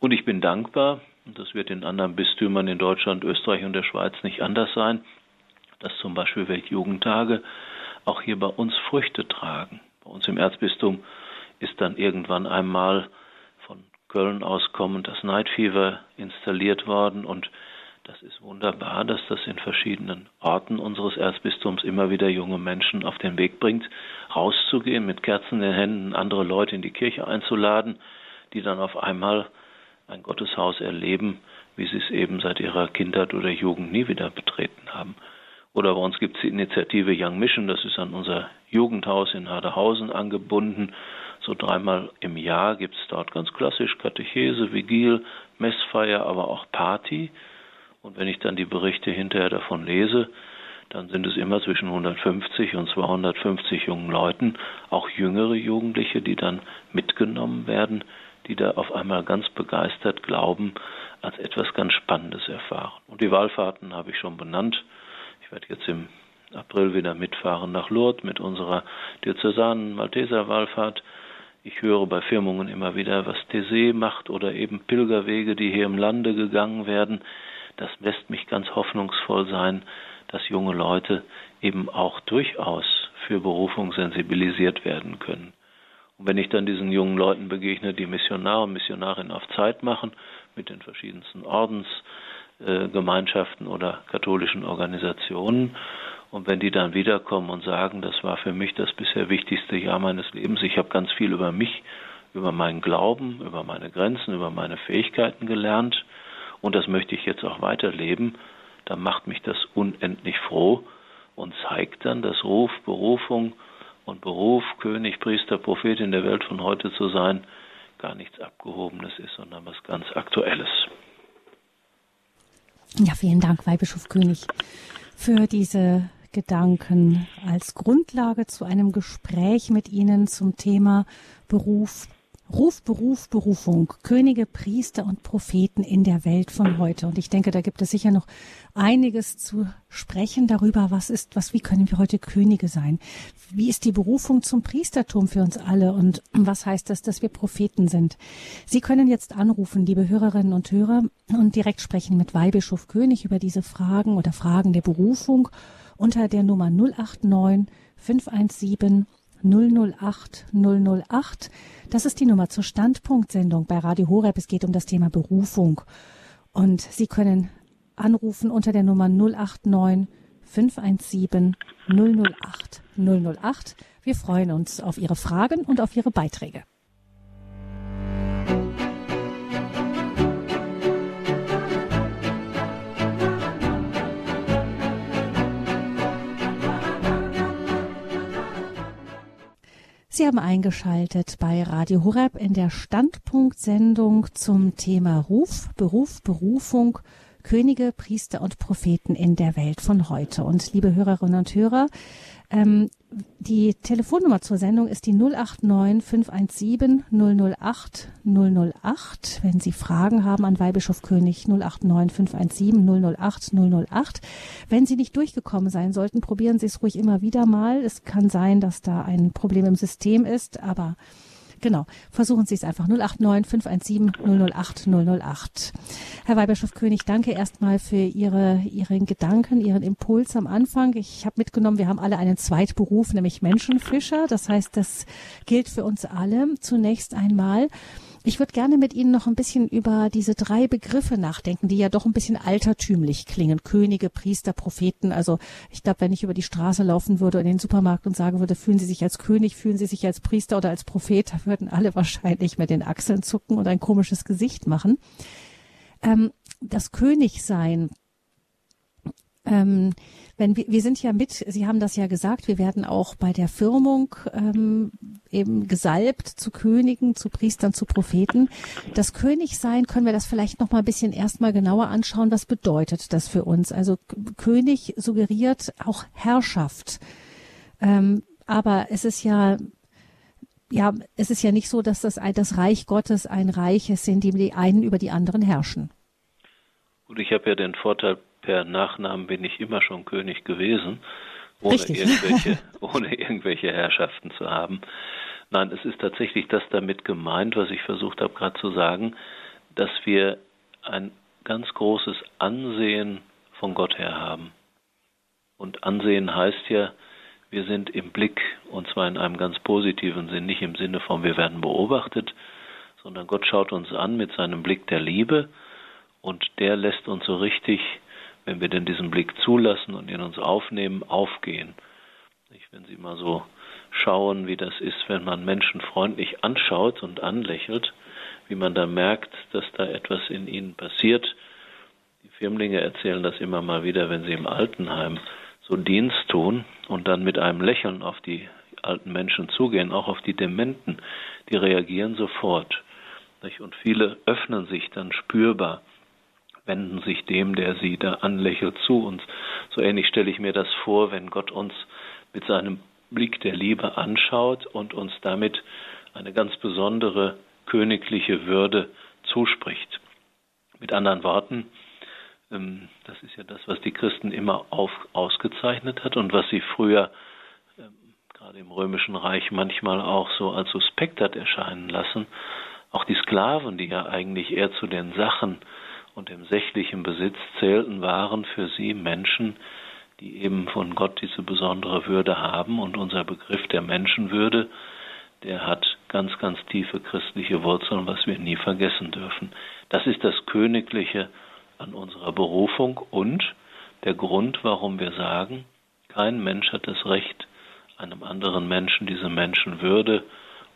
Und ich bin dankbar, und das wird in anderen Bistümern in Deutschland, Österreich und der Schweiz nicht anders sein, dass zum Beispiel Weltjugendtage auch hier bei uns Früchte tragen. Bei uns im Erzbistum ist dann irgendwann einmal Köln aus kommend das Night Fever installiert worden und das ist wunderbar, dass das in verschiedenen Orten unseres Erzbistums immer wieder junge Menschen auf den Weg bringt, rauszugehen, mit Kerzen in den Händen andere Leute in die Kirche einzuladen, die dann auf einmal ein Gotteshaus erleben wie sie es eben seit ihrer Kindheit oder Jugend nie wieder betreten haben. Oder bei uns gibt es die Initiative Young Mission, das ist an unser Jugendhaus in Hadehausen angebunden. So dreimal im Jahr gibt es dort ganz klassisch Katechese, Vigil, Messfeier, aber auch Party. Und wenn ich dann die Berichte hinterher davon lese, dann sind es immer zwischen 150 und 250 jungen Leuten, auch jüngere Jugendliche, die dann mitgenommen werden, die da auf einmal ganz begeistert glauben, als etwas ganz Spannendes erfahren. Und die Wallfahrten habe ich schon benannt. Ich werde jetzt im April wieder mitfahren nach Lourdes mit unserer diözesanen Malteser-Wallfahrt. Ich höre bei Firmungen immer wieder, was Thésée macht oder eben Pilgerwege, die hier im Lande gegangen werden. Das lässt mich ganz hoffnungsvoll sein, dass junge Leute eben auch durchaus für Berufung sensibilisiert werden können. Und wenn ich dann diesen jungen Leuten begegne, die Missionare und Missionarinnen auf Zeit machen, mit den verschiedensten Ordens, äh, oder katholischen Organisationen. Und wenn die dann wiederkommen und sagen, das war für mich das bisher wichtigste Jahr meines Lebens, ich habe ganz viel über mich, über meinen Glauben, über meine Grenzen, über meine Fähigkeiten gelernt und das möchte ich jetzt auch weiterleben, dann macht mich das unendlich froh und zeigt dann, dass Ruf, Berufung und Beruf, König, Priester, Prophet in der Welt von heute zu sein, gar nichts Abgehobenes ist, sondern was ganz Aktuelles. Ja, vielen Dank, Weihbischof König, für diese Gedanken als Grundlage zu einem Gespräch mit Ihnen zum Thema Beruf, Ruf, Beruf, Berufung, Könige, Priester und Propheten in der Welt von heute. Und ich denke, da gibt es sicher noch einiges zu sprechen darüber, was ist, was, wie können wir heute Könige sein? Wie ist die Berufung zum Priestertum für uns alle? Und was heißt das, dass wir Propheten sind? Sie können jetzt anrufen, liebe Hörerinnen und Hörer, und direkt sprechen mit Weihbischof König über diese Fragen oder Fragen der Berufung unter der Nummer 089 517 008 008. Das ist die Nummer zur Standpunktsendung bei Radio Horeb. Es geht um das Thema Berufung. Und Sie können anrufen unter der Nummer 089 517 008 008. Wir freuen uns auf Ihre Fragen und auf Ihre Beiträge. Sie haben eingeschaltet bei Radio Horeb in der Standpunktsendung zum Thema Ruf, Beruf, Berufung, Könige, Priester und Propheten in der Welt von heute. Und liebe Hörerinnen und Hörer, ähm, die Telefonnummer zur Sendung ist die 089 517 008 008. Wenn Sie Fragen haben an Weihbischof König 089 517 008 008. Wenn Sie nicht durchgekommen sein sollten, probieren Sie es ruhig immer wieder mal. Es kann sein, dass da ein Problem im System ist, aber Genau. Versuchen Sie es einfach. 089 517 008 008. Herr Weihbischof König, danke erstmal für Ihre, Ihren Gedanken, Ihren Impuls am Anfang. Ich habe mitgenommen, wir haben alle einen Zweitberuf, nämlich Menschenfischer. Das heißt, das gilt für uns alle zunächst einmal. Ich würde gerne mit Ihnen noch ein bisschen über diese drei Begriffe nachdenken, die ja doch ein bisschen altertümlich klingen. Könige, Priester, Propheten. Also ich glaube, wenn ich über die Straße laufen würde in den Supermarkt und sagen würde, fühlen Sie sich als König, fühlen Sie sich als Priester oder als Prophet, da würden alle wahrscheinlich mit den Achseln zucken und ein komisches Gesicht machen. Ähm, das Königsein, ähm, wenn wir, wir sind ja mit, Sie haben das ja gesagt, wir werden auch bei der Firmung ähm, eben gesalbt zu Königen, zu Priestern, zu Propheten. Das Königsein, können wir das vielleicht noch mal ein bisschen erstmal genauer anschauen. Was bedeutet das für uns? Also König suggeriert auch Herrschaft. Ähm, aber es ist ja ja, es ist ja nicht so, dass das, das Reich Gottes ein Reich ist, in dem die einen über die anderen herrschen. Gut, ich habe ja den Vorteil, per Nachnamen bin ich immer schon König gewesen, ohne irgendwelche, ohne irgendwelche Herrschaften zu haben. Nein, es ist tatsächlich das damit gemeint, was ich versucht habe gerade zu sagen, dass wir ein ganz großes Ansehen von Gott her haben. Und Ansehen heißt ja, wir sind im Blick, und zwar in einem ganz positiven Sinn, nicht im Sinne von wir werden beobachtet, sondern Gott schaut uns an mit seinem Blick der Liebe und der lässt uns so richtig wenn wir denn diesen Blick zulassen und in uns aufnehmen, aufgehen. Wenn Sie mal so schauen, wie das ist, wenn man Menschen freundlich anschaut und anlächelt, wie man da merkt, dass da etwas in ihnen passiert, Firmlinge erzählen das immer mal wieder, wenn sie im Altenheim so Dienst tun und dann mit einem Lächeln auf die alten Menschen zugehen, auch auf die Dementen, die reagieren sofort. Und viele öffnen sich dann spürbar, wenden sich dem, der sie da anlächelt, zu. Und so ähnlich stelle ich mir das vor, wenn Gott uns mit seinem Blick der Liebe anschaut und uns damit eine ganz besondere königliche Würde zuspricht. Mit anderen Worten, ähm, das ist ja das, was die Christen immer auf, ausgezeichnet hat und was sie früher ähm, gerade im römischen Reich manchmal auch so als suspekt hat erscheinen lassen. Auch die Sklaven, die ja eigentlich eher zu den Sachen und dem sächlichen Besitz zählten, waren für sie Menschen, die eben von Gott diese besondere Würde haben und unser Begriff der Menschenwürde, der hat ganz, ganz tiefe christliche Wurzeln, was wir nie vergessen dürfen. Das ist das Königliche an unserer Berufung und der Grund, warum wir sagen, kein Mensch hat das Recht, einem anderen Menschen diese Menschenwürde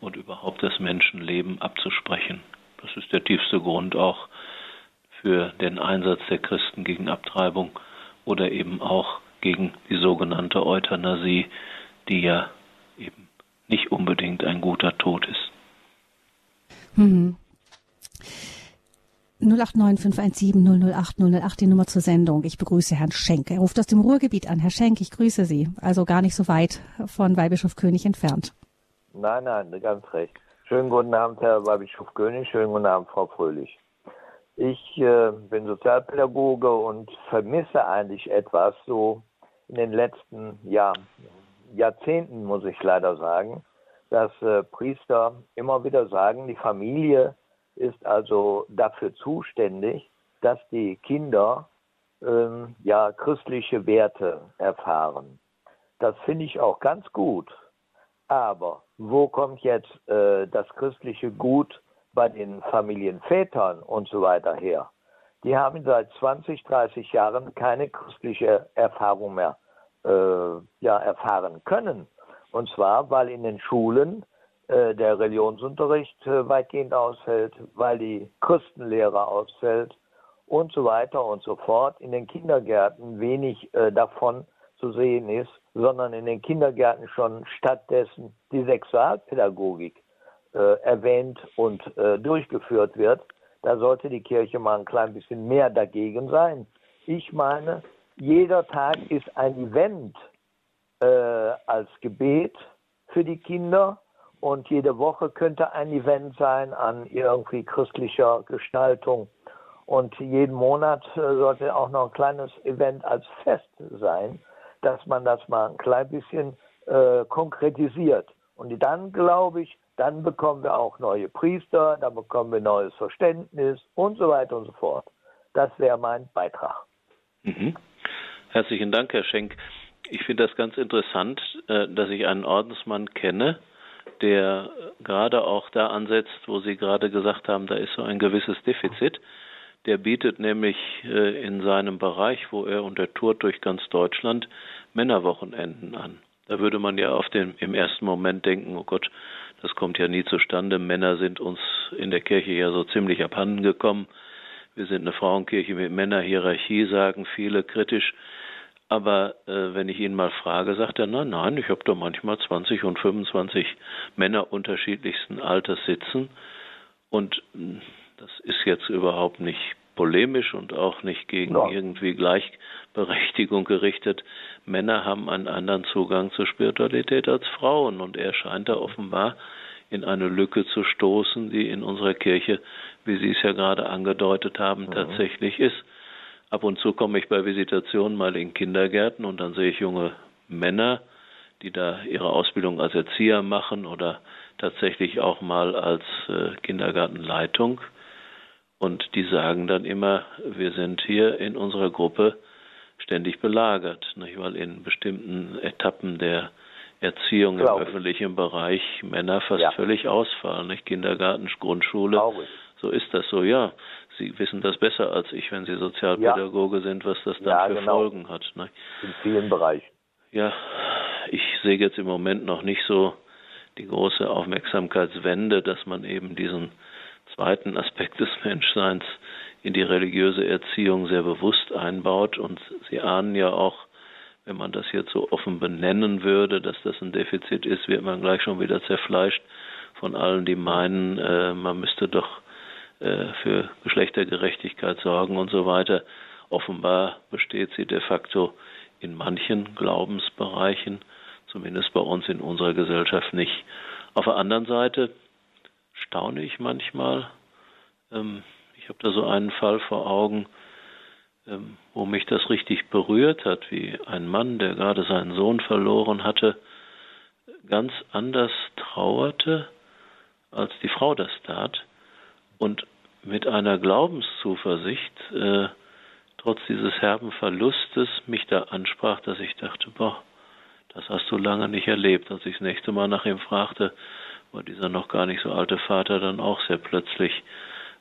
und überhaupt das Menschenleben abzusprechen. Das ist der tiefste Grund auch für den Einsatz der Christen gegen Abtreibung oder eben auch gegen die sogenannte Euthanasie, die ja eben nicht unbedingt ein guter Tod ist. Mhm. 089 die Nummer zur Sendung. Ich begrüße Herrn Schenk. Er ruft aus dem Ruhrgebiet an. Herr Schenk, ich grüße Sie. Also gar nicht so weit von Weihbischof König entfernt. Nein, nein, ganz recht. Schönen guten Abend, Herr Weihbischof König. Schönen guten Abend, Frau Fröhlich. Ich äh, bin Sozialpädagoge und vermisse eigentlich etwas so in den letzten ja, Jahrzehnten, muss ich leider sagen, dass äh, Priester immer wieder sagen, die Familie ist also dafür zuständig, dass die Kinder ähm, ja christliche Werte erfahren. Das finde ich auch ganz gut. Aber wo kommt jetzt äh, das christliche Gut bei den Familienvätern und so weiter her? Die haben seit 20, 30 Jahren keine christliche Erfahrung mehr äh, ja, erfahren können. Und zwar, weil in den Schulen äh, der Religionsunterricht äh, weitgehend ausfällt, weil die Christenlehre ausfällt und so weiter und so fort. In den Kindergärten wenig äh, davon zu sehen ist, sondern in den Kindergärten schon stattdessen die Sexualpädagogik äh, erwähnt und äh, durchgeführt wird. Da sollte die Kirche mal ein klein bisschen mehr dagegen sein. Ich meine, jeder Tag ist ein Event äh, als Gebet für die Kinder und jede Woche könnte ein Event sein an irgendwie christlicher Gestaltung. Und jeden Monat äh, sollte auch noch ein kleines Event als Fest sein, dass man das mal ein klein bisschen äh, konkretisiert. Und dann glaube ich, dann bekommen wir auch neue Priester, dann bekommen wir neues Verständnis und so weiter und so fort. Das wäre mein Beitrag. Mhm. Herzlichen Dank, Herr Schenk. Ich finde das ganz interessant, äh, dass ich einen Ordensmann kenne, der gerade auch da ansetzt, wo Sie gerade gesagt haben, da ist so ein gewisses Defizit. Der bietet nämlich äh, in seinem Bereich, wo er untertourt durch ganz Deutschland, Männerwochenenden an. Da würde man ja auf den, im ersten Moment denken, oh Gott, das kommt ja nie zustande. Männer sind uns in der Kirche ja so ziemlich abhanden gekommen. Wir sind eine Frauenkirche mit Männerhierarchie, sagen viele kritisch. Aber äh, wenn ich ihn mal frage, sagt er, nein, nein, ich habe da manchmal 20 und 25 Männer unterschiedlichsten Alters sitzen. Und hm, das ist jetzt überhaupt nicht polemisch und auch nicht gegen ja. irgendwie Gleichberechtigung gerichtet. Männer haben einen anderen Zugang zur Spiritualität als Frauen und er scheint da offenbar in eine Lücke zu stoßen, die in unserer Kirche, wie Sie es ja gerade angedeutet haben, mhm. tatsächlich ist. Ab und zu komme ich bei Visitationen mal in Kindergärten und dann sehe ich junge Männer, die da ihre Ausbildung als Erzieher machen oder tatsächlich auch mal als äh, Kindergartenleitung. Und die sagen dann immer, wir sind hier in unserer Gruppe ständig belagert, nicht? weil in bestimmten Etappen der Erziehung Glaube im öffentlichen Bereich Männer fast ja. völlig ausfallen, nicht? Kindergarten, Grundschule. So ist das so, ja. Sie wissen das besser als ich, wenn Sie Sozialpädagoge ja. sind, was das dann ja, für genau. Folgen hat. Ne? In vielen Bereichen. Ja, ich sehe jetzt im Moment noch nicht so die große Aufmerksamkeitswende, dass man eben diesen zweiten Aspekt des Menschseins in die religiöse Erziehung sehr bewusst einbaut. Und Sie ahnen ja auch, wenn man das jetzt so offen benennen würde, dass das ein Defizit ist, wird man gleich schon wieder zerfleischt von allen, die meinen, äh, man müsste doch äh, für Geschlechtergerechtigkeit sorgen und so weiter. Offenbar besteht sie de facto in manchen Glaubensbereichen, zumindest bei uns in unserer Gesellschaft nicht. Auf der anderen Seite staune ich manchmal. Ähm, ich habe da so einen Fall vor Augen, ähm, wo mich das richtig berührt hat, wie ein Mann, der gerade seinen Sohn verloren hatte, ganz anders trauerte, als die Frau das tat und mit einer Glaubenszuversicht äh, trotz dieses herben Verlustes mich da ansprach, dass ich dachte, boah, das hast du lange nicht erlebt. Als ich das nächste Mal nach ihm fragte, war dieser noch gar nicht so alte Vater dann auch sehr plötzlich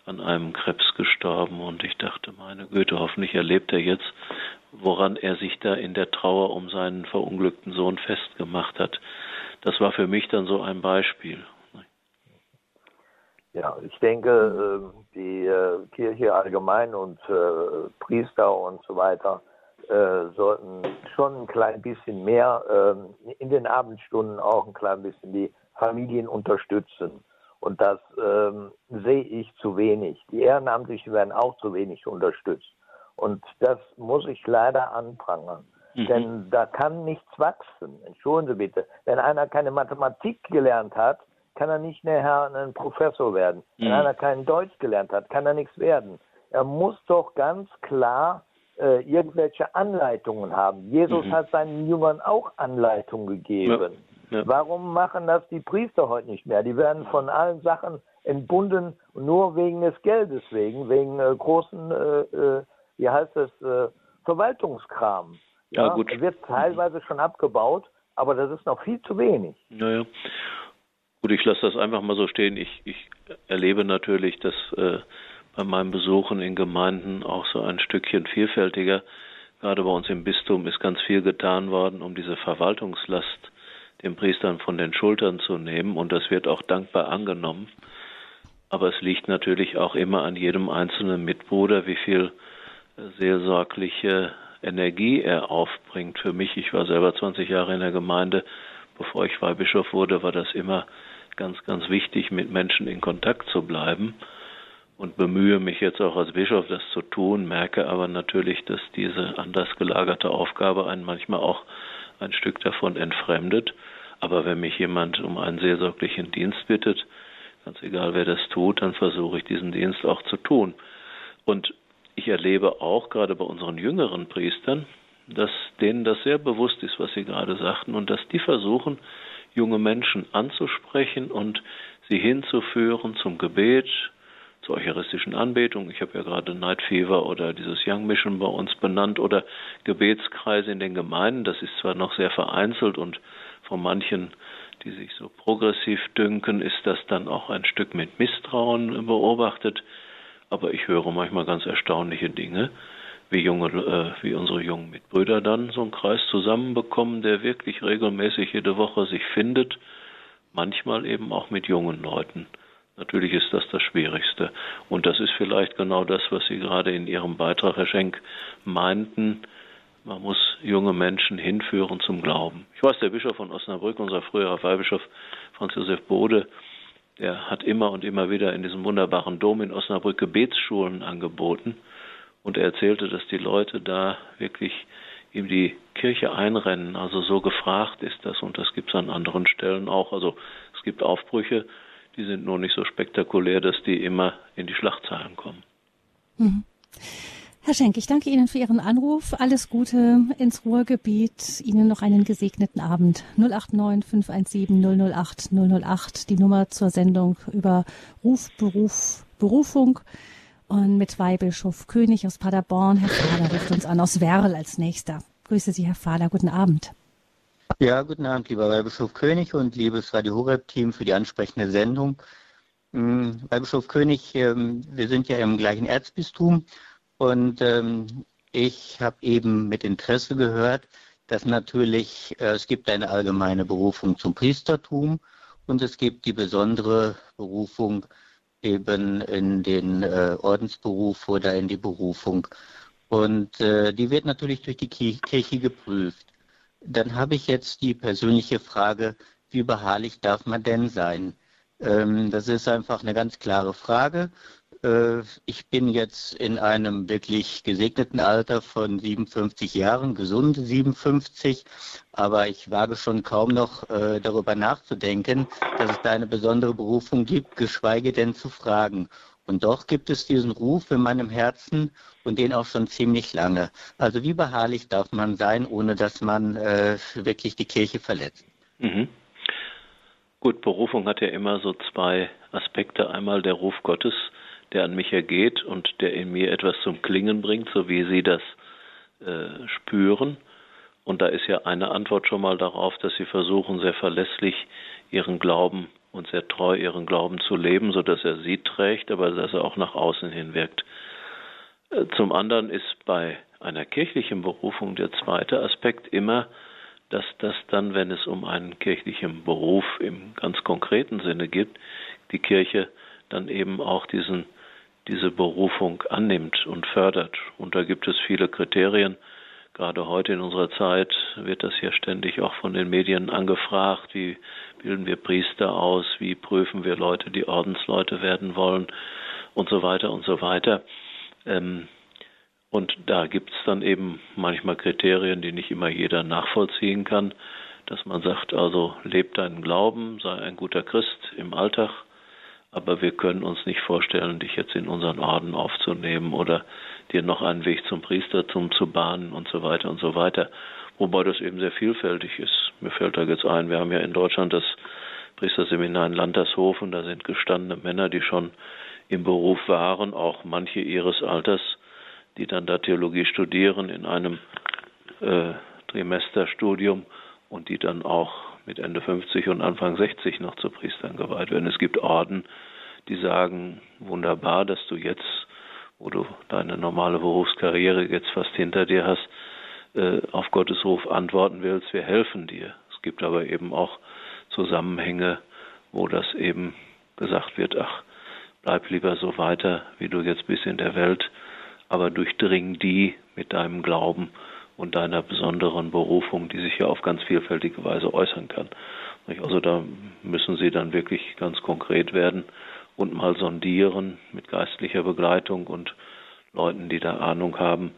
an einem Krebs gestorben und ich dachte, meine Güte, hoffentlich erlebt er jetzt, woran er sich da in der Trauer um seinen verunglückten Sohn festgemacht hat. Das war für mich dann so ein Beispiel. Ja, ich denke, ähm, die äh, Kirche allgemein und äh, Priester und so weiter äh, sollten schon ein klein bisschen mehr ähm, in den Abendstunden auch ein klein bisschen die Familien unterstützen. Und das ähm, sehe ich zu wenig. Die Ehrenamtlichen werden auch zu wenig unterstützt. Und das muss ich leider anprangern. Mhm. Denn da kann nichts wachsen. Entschuldigen Sie bitte. Wenn einer keine Mathematik gelernt hat, kann er nicht nachher ein Professor werden. Wenn mhm. einer kein Deutsch gelernt hat, kann er nichts werden. Er muss doch ganz klar äh, irgendwelche Anleitungen haben. Jesus mhm. hat seinen Jüngern auch Anleitungen gegeben. Ja. Ja. Warum machen das die Priester heute nicht mehr? Die werden von allen Sachen entbunden, nur wegen des Geldes wegen, wegen äh, großen, äh, äh wie heißt es, äh, Verwaltungskram. Ja, ja, gut. Wird teilweise schon abgebaut, aber das ist noch viel zu wenig. Naja. Gut, ich lasse das einfach mal so stehen. Ich, ich erlebe natürlich, dass äh, bei meinen Besuchen in Gemeinden auch so ein Stückchen vielfältiger. Gerade bei uns im Bistum ist ganz viel getan worden, um diese Verwaltungslast den Priestern von den Schultern zu nehmen und das wird auch dankbar angenommen. Aber es liegt natürlich auch immer an jedem einzelnen Mitbruder, wie viel äh, seelsorgliche Energie er aufbringt. Für mich, ich war selber 20 Jahre in der Gemeinde, bevor ich Weihbischof wurde, war das immer ganz, ganz wichtig, mit Menschen in Kontakt zu bleiben und bemühe mich jetzt auch als Bischof, das zu tun, merke aber natürlich, dass diese anders gelagerte Aufgabe einen manchmal auch ein Stück davon entfremdet. Aber wenn mich jemand um einen seelsorglichen Dienst bittet, ganz egal wer das tut, dann versuche ich diesen Dienst auch zu tun. Und ich erlebe auch gerade bei unseren jüngeren Priestern, dass denen das sehr bewusst ist, was Sie gerade sagten, und dass die versuchen, junge Menschen anzusprechen und sie hinzuführen zum Gebet, zur eucharistischen Anbetung. Ich habe ja gerade Night Fever oder dieses Young Mission bei uns benannt oder Gebetskreise in den Gemeinden. Das ist zwar noch sehr vereinzelt und von manchen, die sich so progressiv dünken, ist das dann auch ein Stück mit Misstrauen beobachtet. Aber ich höre manchmal ganz erstaunliche Dinge wie junge, äh, wie unsere jungen Mitbrüder dann so einen Kreis zusammenbekommen, der wirklich regelmäßig jede Woche sich findet, manchmal eben auch mit jungen Leuten. Natürlich ist das das Schwierigste. Und das ist vielleicht genau das, was Sie gerade in Ihrem Beitrag, Herr Schenk, meinten. Man muss junge Menschen hinführen zum Glauben. Ich weiß, der Bischof von Osnabrück, unser früherer Weihbischof Franz Josef Bode, der hat immer und immer wieder in diesem wunderbaren Dom in Osnabrück Gebetsschulen angeboten. Und er erzählte, dass die Leute da wirklich ihm die Kirche einrennen. Also so gefragt ist das und das gibt es an anderen Stellen auch. Also es gibt Aufbrüche, die sind nur nicht so spektakulär, dass die immer in die Schlachtzeilen kommen. Mhm. Herr Schenk, ich danke Ihnen für Ihren Anruf. Alles Gute ins Ruhrgebiet. Ihnen noch einen gesegneten Abend. 089 517 008 008, die Nummer zur Sendung über Ruf, Beruf, Berufung und mit Weihbischof König aus Paderborn. Herr Fahler ruft uns an aus Werl als nächster. Grüße Sie, Herr Fahler. Guten Abend. Ja, guten Abend, lieber Weihbischof König und liebes Radio Horeb-Team für die ansprechende Sendung. Ähm, Weihbischof König, ähm, wir sind ja im gleichen Erzbistum und ähm, ich habe eben mit Interesse gehört, dass natürlich äh, es gibt eine allgemeine Berufung zum Priestertum und es gibt die besondere Berufung eben in den äh, Ordensberuf oder in die Berufung. Und äh, die wird natürlich durch die Kirche geprüft. Dann habe ich jetzt die persönliche Frage, wie beharrlich darf man denn sein? Ähm, das ist einfach eine ganz klare Frage. Äh, ich bin jetzt in einem wirklich gesegneten Alter von 57 Jahren, gesund 57, aber ich wage schon kaum noch äh, darüber nachzudenken, dass es da eine besondere Berufung gibt, geschweige denn zu fragen. Und doch gibt es diesen Ruf in meinem Herzen und den auch schon ziemlich lange. Also wie beharrlich darf man sein, ohne dass man äh, wirklich die Kirche verletzt? Mhm. Gut, Berufung hat ja immer so zwei Aspekte. Einmal der Ruf Gottes, der an mich ergeht und der in mir etwas zum Klingen bringt, so wie Sie das äh, spüren. Und da ist ja eine Antwort schon mal darauf, dass Sie versuchen, sehr verlässlich Ihren Glauben und sehr treu Ihren Glauben zu leben, so dass er Sie trägt, aber dass er auch nach außen hin wirkt. Äh, zum anderen ist bei einer kirchlichen Berufung der zweite Aspekt immer, dass das dann, wenn es um einen kirchlichen Beruf im ganz konkreten Sinne geht, die Kirche dann eben auch diesen diese Berufung annimmt und fördert. Und da gibt es viele Kriterien. Gerade heute in unserer Zeit wird das ja ständig auch von den Medien angefragt. Wie bilden wir Priester aus? Wie prüfen wir Leute, die Ordensleute werden wollen? Und so weiter und so weiter. Ähm, und da gibt es dann eben manchmal Kriterien, die nicht immer jeder nachvollziehen kann, dass man sagt, also lebt deinen Glauben, sei ein guter Christ im Alltag, aber wir können uns nicht vorstellen, dich jetzt in unseren Orden aufzunehmen oder dir noch einen Weg zum Priestertum zu bahnen und so weiter und so weiter. Wobei das eben sehr vielfältig ist. Mir fällt da jetzt ein, wir haben ja in Deutschland das Priesterseminar in Landershofen, da sind gestandene Männer, die schon im Beruf waren, auch manche ihres Alters, die dann da Theologie studieren in einem äh, Trimesterstudium und die dann auch mit Ende 50 und Anfang 60 noch zu Priestern geweiht werden. Es gibt Orden, die sagen, wunderbar, dass du jetzt, wo du deine normale Berufskarriere jetzt fast hinter dir hast, äh, auf Gottes Ruf antworten willst, wir helfen dir. Es gibt aber eben auch Zusammenhänge, wo das eben gesagt wird, ach, bleib lieber so weiter, wie du jetzt bist in der Welt, aber durchdring die mit deinem Glauben und deiner besonderen Berufung, die sich ja auf ganz vielfältige Weise äußern kann. Also da müssen Sie dann wirklich ganz konkret werden und mal sondieren mit geistlicher Begleitung und Leuten, die da Ahnung haben.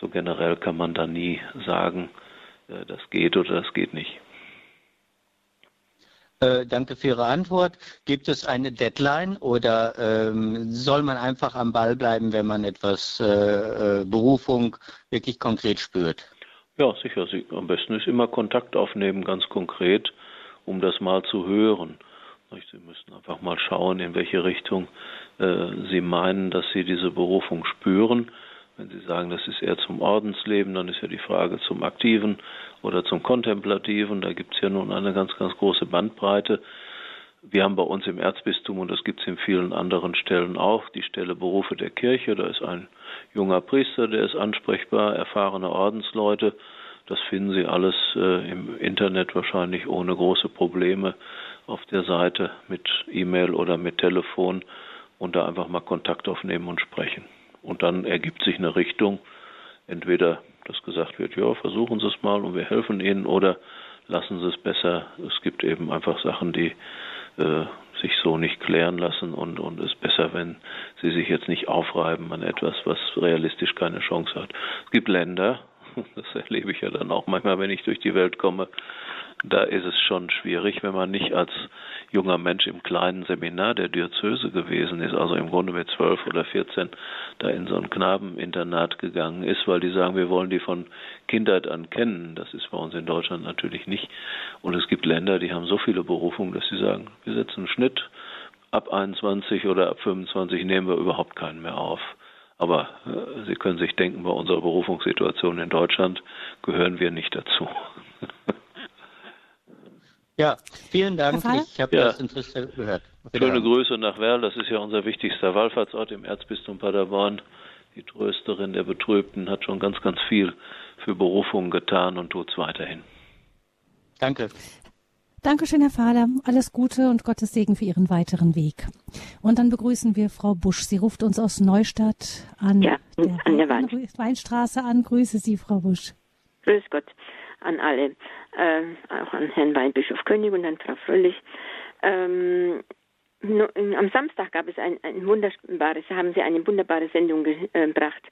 So generell kann man da nie sagen, äh, das geht oder das geht nicht. Äh, danke für Ihre Antwort. Gibt es eine Deadline oder ähm, soll man einfach am Ball bleiben, wenn man etwas äh, äh Berufung wirklich konkret spürt? Ja, sicher. Am besten ist immer Kontakt aufnehmen, ganz konkret, um das mal zu hören. Sie müssen einfach mal schauen, in welche Richtung äh, Sie meinen, dass Sie diese Berufung spüren. Wenn Sie sagen, das ist eher zum Ordensleben, dann ist ja die Frage zum Aktiven oder zum Kontemplativen. Da gibt es ja nun eine ganz, ganz große Bandbreite. Wir haben bei uns im Erzbistum, und das gibt es in vielen anderen Stellen auch, die Stelle Berufe der Kirche. Da ist ein junger Priester, der ist ansprechbar, erfahrene Ordensleute. Das finden Sie alles äh, im Internet wahrscheinlich ohne große Probleme auf der Seite mit E-Mail oder mit Telefon und da einfach mal Kontakt aufnehmen und sprechen. Und dann ergibt sich eine Richtung, entweder dass gesagt wird, ja, versuchen Sie es mal und wir helfen Ihnen oder lassen Sie es besser. Es gibt eben einfach Sachen, die äh, sich so nicht klären lassen und, und es ist besser, wenn Sie sich jetzt nicht aufreiben an etwas, was realistisch keine Chance hat. Es gibt Länder, das erlebe ich ja dann auch manchmal, wenn ich durch die Welt komme, da ist es schon schwierig, wenn man nicht als junger Mensch im kleinen Seminar der Diözese gewesen ist, also im Grunde mit zwölf oder vierzehn da in so ein Knabeninternat gegangen ist, weil die sagen, wir wollen die von Kindheit an kennen. Das ist bei uns in Deutschland natürlich nicht. Und es gibt Länder, die haben so viele Berufungen, dass sie sagen, wir setzen einen Schnitt, ab 21 oder ab 25 nehmen wir überhaupt keinen mehr auf. Aber äh, Sie können sich denken, bei unserer Berufungssituation in Deutschland gehören wir nicht dazu. Ja, vielen Dank. Ich habe ja. das Interesse gehört. Schöne Grüße nach Werl. Das ist ja unser wichtigster Wallfahrtsort im Erzbistum Paderborn. Die Trösterin der Betrübten hat schon ganz, ganz viel für Berufungen getan und tut es weiterhin. Danke. Dankeschön, Herr Fahler. Alles Gute und Gottes Segen für Ihren weiteren Weg. Und dann begrüßen wir Frau Busch. Sie ruft uns aus Neustadt an, ja, der, an der Wein. Weinstraße an. Grüße Sie, Frau Busch. Grüß Gott an alle, äh, auch an Herrn Weinbischof König und an Frau Fröhlich. Ähm, am Samstag gab es ein, ein wunderbares, haben sie eine wunderbare Sendung gebracht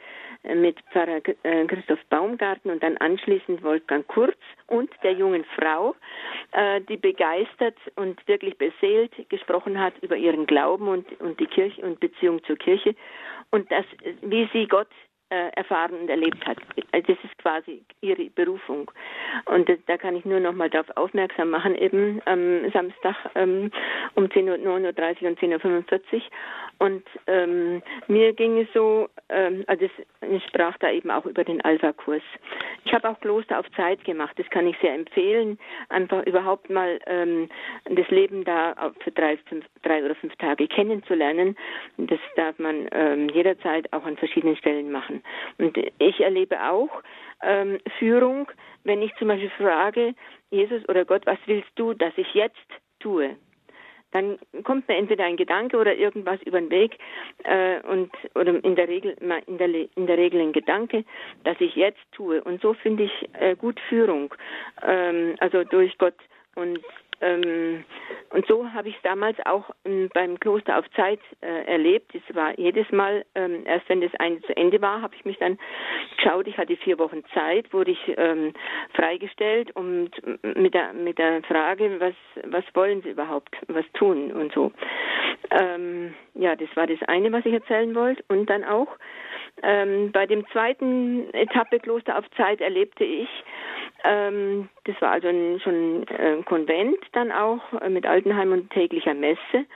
äh, mit Pfarrer äh, Christoph Baumgarten und dann anschließend Wolfgang Kurz und der jungen Frau, äh, die begeistert und wirklich beseelt gesprochen hat über ihren Glauben und, und die Kirche und Beziehung zur Kirche und das, wie sie Gott äh, erfahren und erlebt hat. Also das ist quasi ihre Berufung. Und das, da kann ich nur noch mal darauf aufmerksam machen, eben am Samstag ähm, um 10.39 Uhr und 10.45 Uhr. Und ähm, mir ging es so, ähm, also ich sprach da eben auch über den Alpha-Kurs. Ich habe auch Kloster auf Zeit gemacht, das kann ich sehr empfehlen, einfach überhaupt mal ähm, das Leben da für drei, fünf, drei oder fünf Tage kennenzulernen. Das darf man ähm, jederzeit auch an verschiedenen Stellen machen. Und ich erlebe auch ähm, Führung, wenn ich zum Beispiel frage, Jesus oder Gott, was willst du, dass ich jetzt tue? dann kommt mir entweder ein Gedanke oder irgendwas über den Weg äh, und oder in der Regel in der, in der Regel ein Gedanke, dass ich jetzt tue. Und so finde ich äh, gut Führung, ähm, also durch Gott und ähm, und so habe ich es damals auch ähm, beim Kloster auf Zeit äh, erlebt. Es war jedes Mal, ähm, erst wenn das eine zu Ende war, habe ich mich dann geschaut. Ich hatte vier Wochen Zeit, wurde ich ähm, freigestellt und mit der mit der Frage, was was wollen Sie überhaupt, was tun und so. Ähm, ja, das war das eine, was ich erzählen wollte. Und dann auch ähm, bei dem zweiten Etappe Kloster auf Zeit erlebte ich, ähm, das war also ein, schon ein äh, Konvent dann auch äh, mit Altenheim und täglicher Messe.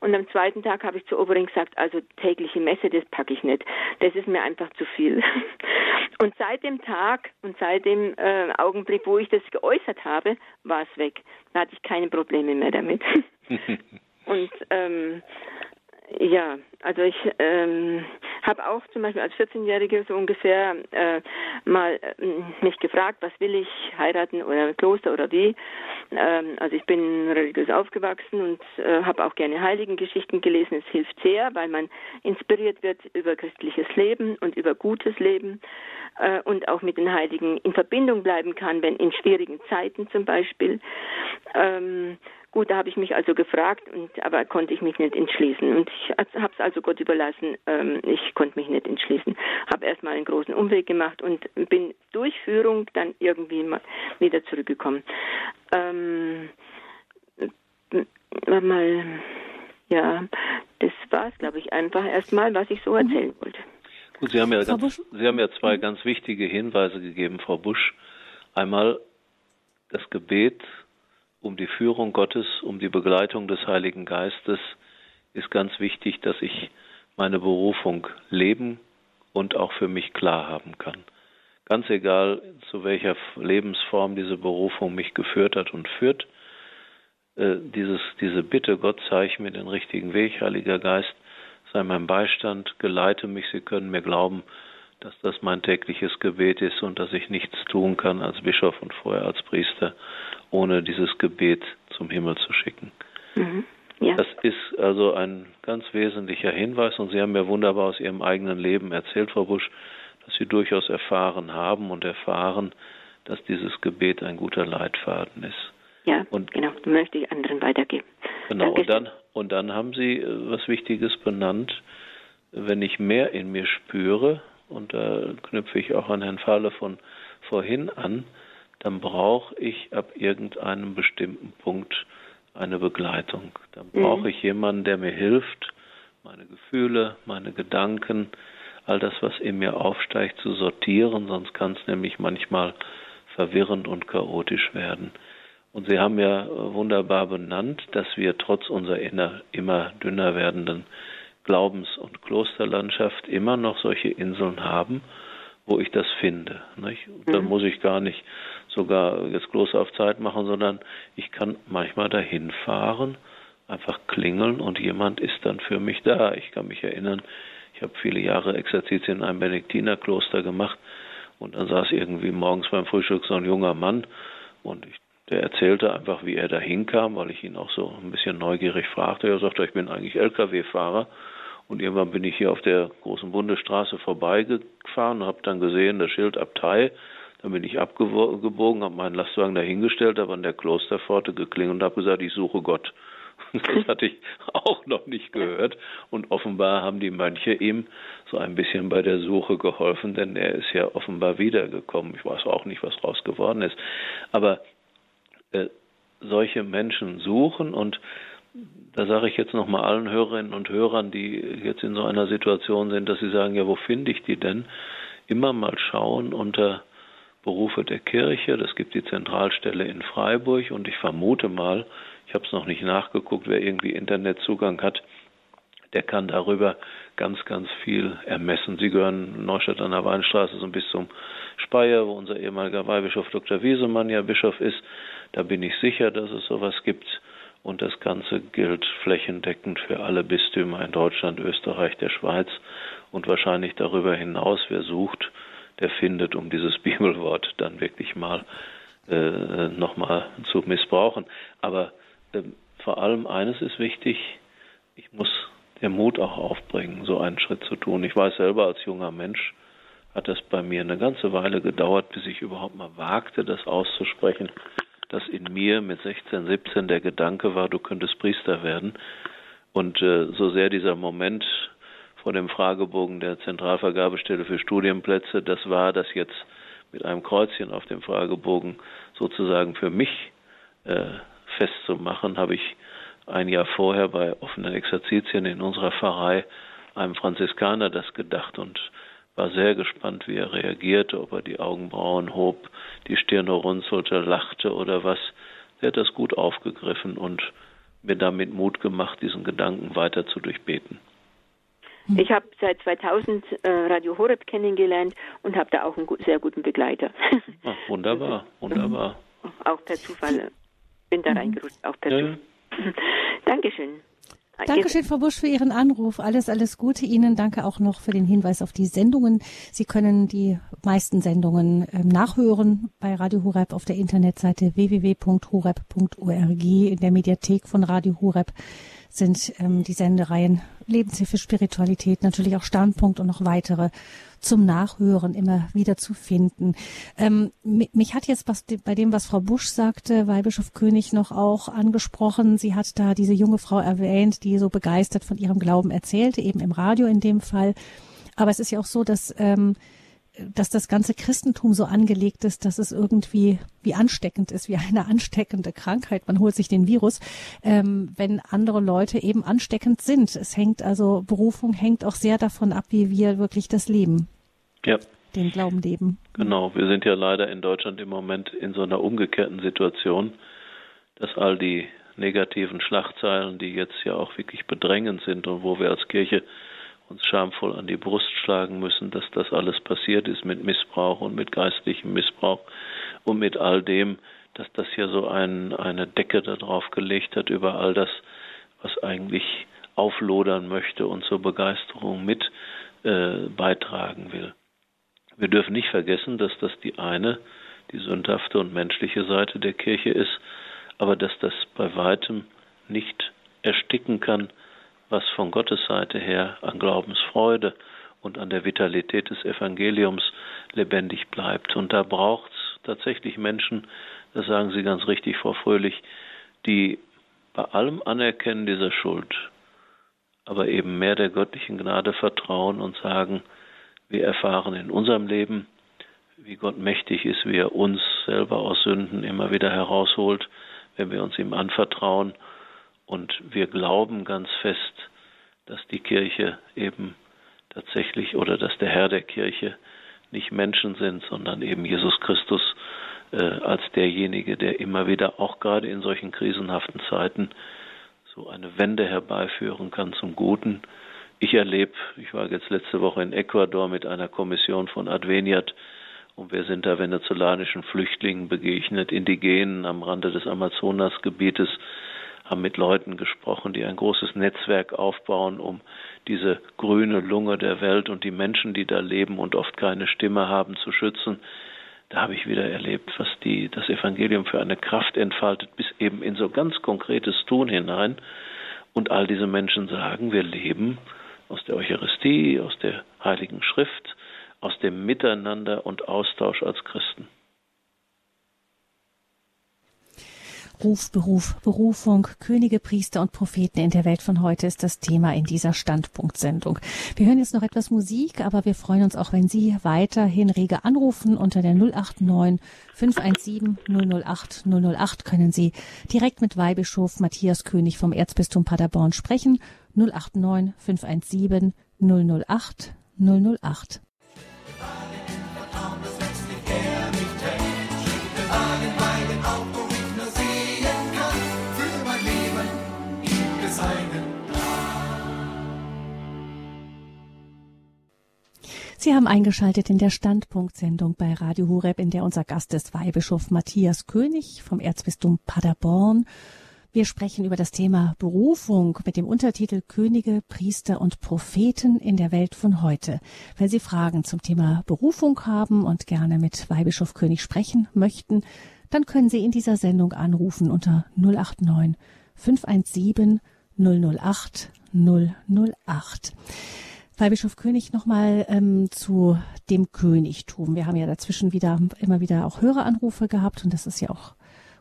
Und am zweiten Tag habe ich zu Obering gesagt, also tägliche Messe, das packe ich nicht. Das ist mir einfach zu viel. Und seit dem Tag und seit dem äh, Augenblick, wo ich das geäußert habe, war es weg. Da hatte ich keine Probleme mehr damit. und ähm, ja, also ich ähm, habe auch zum Beispiel als 14-Jährige so ungefähr äh, mal äh, mich gefragt, was will ich heiraten oder Kloster oder wie. Ähm, also ich bin religiös aufgewachsen und äh, habe auch gerne Heiligengeschichten gelesen. Es hilft sehr, weil man inspiriert wird über christliches Leben und über gutes Leben äh, und auch mit den Heiligen in Verbindung bleiben kann, wenn in schwierigen Zeiten zum Beispiel. Ähm, Gut, da habe ich mich also gefragt, und, aber konnte ich mich nicht entschließen. Und ich habe es also Gott überlassen. Ähm, ich konnte mich nicht entschließen. Habe erstmal einen großen Umweg gemacht und bin durch Führung dann irgendwie mal wieder zurückgekommen. Ähm, mal, ja, das war es, glaube ich, einfach erstmal, was ich so mhm. erzählen wollte. Gut, Sie haben ja, ganz, Sie haben ja zwei ganz wichtige Hinweise gegeben, Frau Busch. Einmal das Gebet um die Führung Gottes, um die Begleitung des Heiligen Geistes ist ganz wichtig, dass ich meine Berufung leben und auch für mich klar haben kann. Ganz egal, zu welcher Lebensform diese Berufung mich geführt hat und führt, äh, dieses, diese Bitte, Gott zeige mir den richtigen Weg, Heiliger Geist, sei mein Beistand, geleite mich, Sie können mir glauben, dass das mein tägliches Gebet ist und dass ich nichts tun kann als Bischof und vorher als Priester, ohne dieses Gebet zum Himmel zu schicken. Mhm. Ja. Das ist also ein ganz wesentlicher Hinweis und Sie haben mir wunderbar aus Ihrem eigenen Leben erzählt, Frau Busch, dass Sie durchaus erfahren haben und erfahren, dass dieses Gebet ein guter Leitfaden ist. Ja, und genau, das möchte ich anderen weitergeben. Genau, und dann, und dann haben Sie äh, was Wichtiges benannt. Wenn ich mehr in mir spüre, und da knüpfe ich auch an Herrn Fahle von vorhin an, dann brauche ich ab irgendeinem bestimmten Punkt eine Begleitung. Dann mhm. brauche ich jemanden, der mir hilft, meine Gefühle, meine Gedanken, all das, was in mir aufsteigt, zu sortieren, sonst kann es nämlich manchmal verwirrend und chaotisch werden. Und Sie haben ja wunderbar benannt, dass wir trotz unserer immer dünner werdenden Glaubens- und Klosterlandschaft immer noch solche Inseln haben, wo ich das finde. Nicht? Mhm. Dann muss ich gar nicht sogar jetzt Kloster auf Zeit machen, sondern ich kann manchmal dahin fahren, einfach klingeln und jemand ist dann für mich da. Ich kann mich erinnern, ich habe viele Jahre Exerzitien in einem Benediktinerkloster gemacht und dann saß irgendwie morgens beim Frühstück so ein junger Mann und ich der erzählte einfach, wie er da hinkam, weil ich ihn auch so ein bisschen neugierig fragte. Er sagte, ich bin eigentlich Lkw-Fahrer. Und irgendwann bin ich hier auf der großen Bundesstraße vorbeigefahren und habe dann gesehen, das Schild Abtei. Dann bin ich abgebogen, habe meinen Lastwagen dahingestellt, habe an der Klosterpforte geklingelt und habe gesagt, ich suche Gott. Das hatte ich auch noch nicht gehört. Und offenbar haben die Mönche ihm so ein bisschen bei der Suche geholfen, denn er ist ja offenbar wiedergekommen. Ich weiß auch nicht, was raus geworden ist. Aber äh, solche Menschen suchen und da sage ich jetzt nochmal allen Hörerinnen und Hörern, die jetzt in so einer Situation sind, dass sie sagen, ja, wo finde ich die denn? Immer mal schauen unter Berufe der Kirche. Das gibt die Zentralstelle in Freiburg und ich vermute mal, ich habe es noch nicht nachgeguckt, wer irgendwie Internetzugang hat, der kann darüber ganz, ganz viel ermessen. Sie gehören Neustadt an der Weinstraße so bis zum Speyer, wo unser ehemaliger Weihbischof Dr. Wiesemann ja Bischof ist. Da bin ich sicher, dass es sowas gibt. Und das Ganze gilt flächendeckend für alle Bistümer in Deutschland, Österreich, der Schweiz und wahrscheinlich darüber hinaus. Wer sucht, der findet, um dieses Bibelwort dann wirklich mal äh, nochmal zu missbrauchen. Aber äh, vor allem eines ist wichtig, ich muss den Mut auch aufbringen, so einen Schritt zu tun. Ich weiß selber als junger Mensch, hat es bei mir eine ganze Weile gedauert, bis ich überhaupt mal wagte, das auszusprechen, dass in mir mit 16, 17 der Gedanke war, du könntest Priester werden. Und äh, so sehr dieser Moment vor dem Fragebogen der Zentralvergabestelle für Studienplätze, das war das jetzt mit einem Kreuzchen auf dem Fragebogen sozusagen für mich äh, festzumachen, habe ich ein Jahr vorher bei offenen Exerzitien in unserer Pfarrei einem Franziskaner das gedacht und war sehr gespannt, wie er reagierte, ob er die Augenbrauen hob, die Stirne runzelte, lachte oder was. Er hat das gut aufgegriffen und mir damit Mut gemacht, diesen Gedanken weiter zu durchbeten. Hm. Ich habe seit 2000 äh, Radio Horeb kennengelernt und habe da auch einen gut, sehr guten Begleiter. Ach, wunderbar, wunderbar. Auch per Zufall bin da mhm. reingerutscht, auch per ja. Zufall. Dankeschön. Dankeschön, Frau Busch, für Ihren Anruf. Alles, alles Gute Ihnen. Danke auch noch für den Hinweis auf die Sendungen. Sie können die meisten Sendungen äh, nachhören bei Radio Horeb auf der Internetseite www.horeb.org in der Mediathek von Radio Horeb sind ähm, die Sendereien Lebenshilfe, Spiritualität, natürlich auch Standpunkt und noch weitere zum Nachhören immer wieder zu finden. Ähm, mich hat jetzt was bei dem, was Frau Busch sagte, Weihbischof König noch auch angesprochen. Sie hat da diese junge Frau erwähnt, die so begeistert von ihrem Glauben erzählte, eben im Radio in dem Fall. Aber es ist ja auch so, dass ähm, dass das ganze Christentum so angelegt ist, dass es irgendwie wie ansteckend ist, wie eine ansteckende Krankheit. Man holt sich den Virus, ähm, wenn andere Leute eben ansteckend sind. Es hängt also, Berufung hängt auch sehr davon ab, wie wir wirklich das leben. Ja. Den Glauben leben. Genau. Wir sind ja leider in Deutschland im Moment in so einer umgekehrten Situation, dass all die negativen Schlagzeilen, die jetzt ja auch wirklich bedrängend sind und wo wir als Kirche uns schamvoll an die Brust schlagen müssen, dass das alles passiert ist mit Missbrauch und mit geistlichem Missbrauch und mit all dem, dass das ja so ein, eine Decke darauf gelegt hat über all das, was eigentlich auflodern möchte und zur Begeisterung mit äh, beitragen will. Wir dürfen nicht vergessen, dass das die eine, die sündhafte und menschliche Seite der Kirche ist, aber dass das bei weitem nicht ersticken kann, was von Gottes Seite her an Glaubensfreude und an der Vitalität des Evangeliums lebendig bleibt. Und da braucht es tatsächlich Menschen, das sagen Sie ganz richtig, Frau Fröhlich, die bei allem Anerkennen dieser Schuld, aber eben mehr der göttlichen Gnade vertrauen und sagen, wir erfahren in unserem Leben, wie Gott mächtig ist, wie er uns selber aus Sünden immer wieder herausholt, wenn wir uns ihm anvertrauen und wir glauben ganz fest, dass die Kirche eben tatsächlich oder dass der Herr der Kirche nicht Menschen sind, sondern eben Jesus Christus äh, als derjenige, der immer wieder auch gerade in solchen krisenhaften Zeiten so eine Wende herbeiführen kann zum Guten. Ich erlebe, ich war jetzt letzte Woche in Ecuador mit einer Kommission von Adveniat und wir sind da venezolanischen Flüchtlingen begegnet, Indigenen am Rande des Amazonasgebietes, haben mit Leuten gesprochen, die ein großes Netzwerk aufbauen, um diese grüne Lunge der Welt und die Menschen, die da leben und oft keine Stimme haben, zu schützen. da habe ich wieder erlebt, was die, das Evangelium für eine Kraft entfaltet, bis eben in so ganz konkretes Tun hinein. Und all diese Menschen sagen, wir leben aus der Eucharistie, aus der Heiligen Schrift, aus dem Miteinander und Austausch als Christen. Ruf, Beruf, Berufung, Könige, Priester und Propheten in der Welt von heute ist das Thema in dieser Standpunktsendung. Wir hören jetzt noch etwas Musik, aber wir freuen uns auch, wenn Sie weiterhin rege anrufen. Unter der 089 517 008 008 können Sie direkt mit Weihbischof Matthias König vom Erzbistum Paderborn sprechen. 089 517 008 008. Sie haben eingeschaltet in der Standpunktsendung bei Radio Horeb, in der unser Gast ist Weihbischof Matthias König vom Erzbistum Paderborn. Wir sprechen über das Thema Berufung mit dem Untertitel Könige, Priester und Propheten in der Welt von heute. Wenn Sie Fragen zum Thema Berufung haben und gerne mit Weihbischof König sprechen möchten, dann können Sie in dieser Sendung anrufen unter 089 517 008 008. Weihbischof König nochmal ähm, zu dem Königtum. Wir haben ja dazwischen wieder immer wieder auch Höreranrufe gehabt und das ist ja auch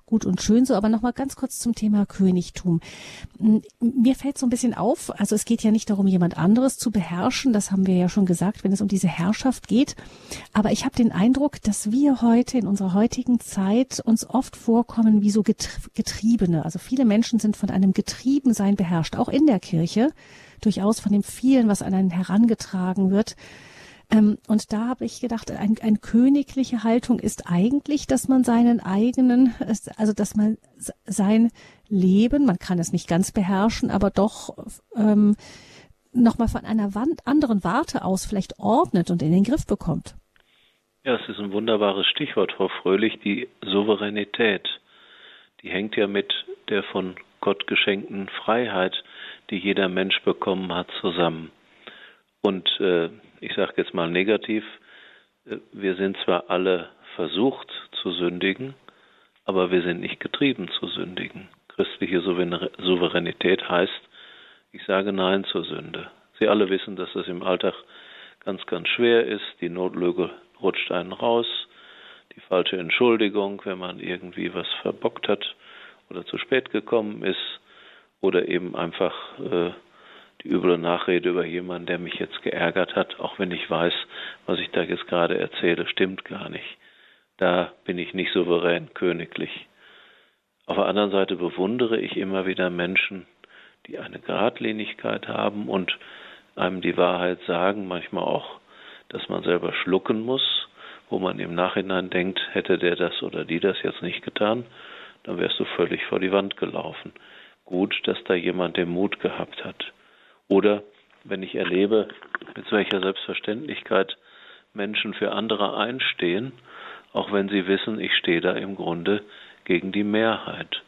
gut und schön so, aber nochmal ganz kurz zum Thema Königtum. Mir fällt so ein bisschen auf, also es geht ja nicht darum, jemand anderes zu beherrschen, das haben wir ja schon gesagt, wenn es um diese Herrschaft geht. Aber ich habe den Eindruck, dass wir heute in unserer heutigen Zeit uns oft vorkommen wie so Getriebene. Also viele Menschen sind von einem Getriebensein beherrscht, auch in der Kirche durchaus von dem vielen, was an einen herangetragen wird. Ähm, und da habe ich gedacht, ein, eine königliche Haltung ist eigentlich, dass man seinen eigenen, also dass man sein Leben, man kann es nicht ganz beherrschen, aber doch ähm, nochmal von einer Wand, anderen Warte aus vielleicht ordnet und in den Griff bekommt. Ja, es ist ein wunderbares Stichwort, Frau Fröhlich, die Souveränität. Die hängt ja mit der von Gott geschenkten Freiheit die jeder Mensch bekommen hat, zusammen. Und äh, ich sage jetzt mal negativ, äh, wir sind zwar alle versucht zu sündigen, aber wir sind nicht getrieben zu sündigen. Christliche Souveränität heißt, ich sage Nein zur Sünde. Sie alle wissen, dass das im Alltag ganz, ganz schwer ist. Die Notlüge rutscht einen raus. Die falsche Entschuldigung, wenn man irgendwie was verbockt hat oder zu spät gekommen ist oder eben einfach äh, die üble Nachrede über jemanden, der mich jetzt geärgert hat, auch wenn ich weiß, was ich da jetzt gerade erzähle, stimmt gar nicht. Da bin ich nicht souverän, königlich. Auf der anderen Seite bewundere ich immer wieder Menschen, die eine Gradlinigkeit haben und einem die Wahrheit sagen, manchmal auch, dass man selber schlucken muss, wo man im Nachhinein denkt, hätte der das oder die das jetzt nicht getan, dann wärst du völlig vor die Wand gelaufen gut, dass da jemand den Mut gehabt hat. Oder wenn ich erlebe, mit welcher Selbstverständlichkeit Menschen für andere einstehen, auch wenn sie wissen, ich stehe da im Grunde gegen die Mehrheit.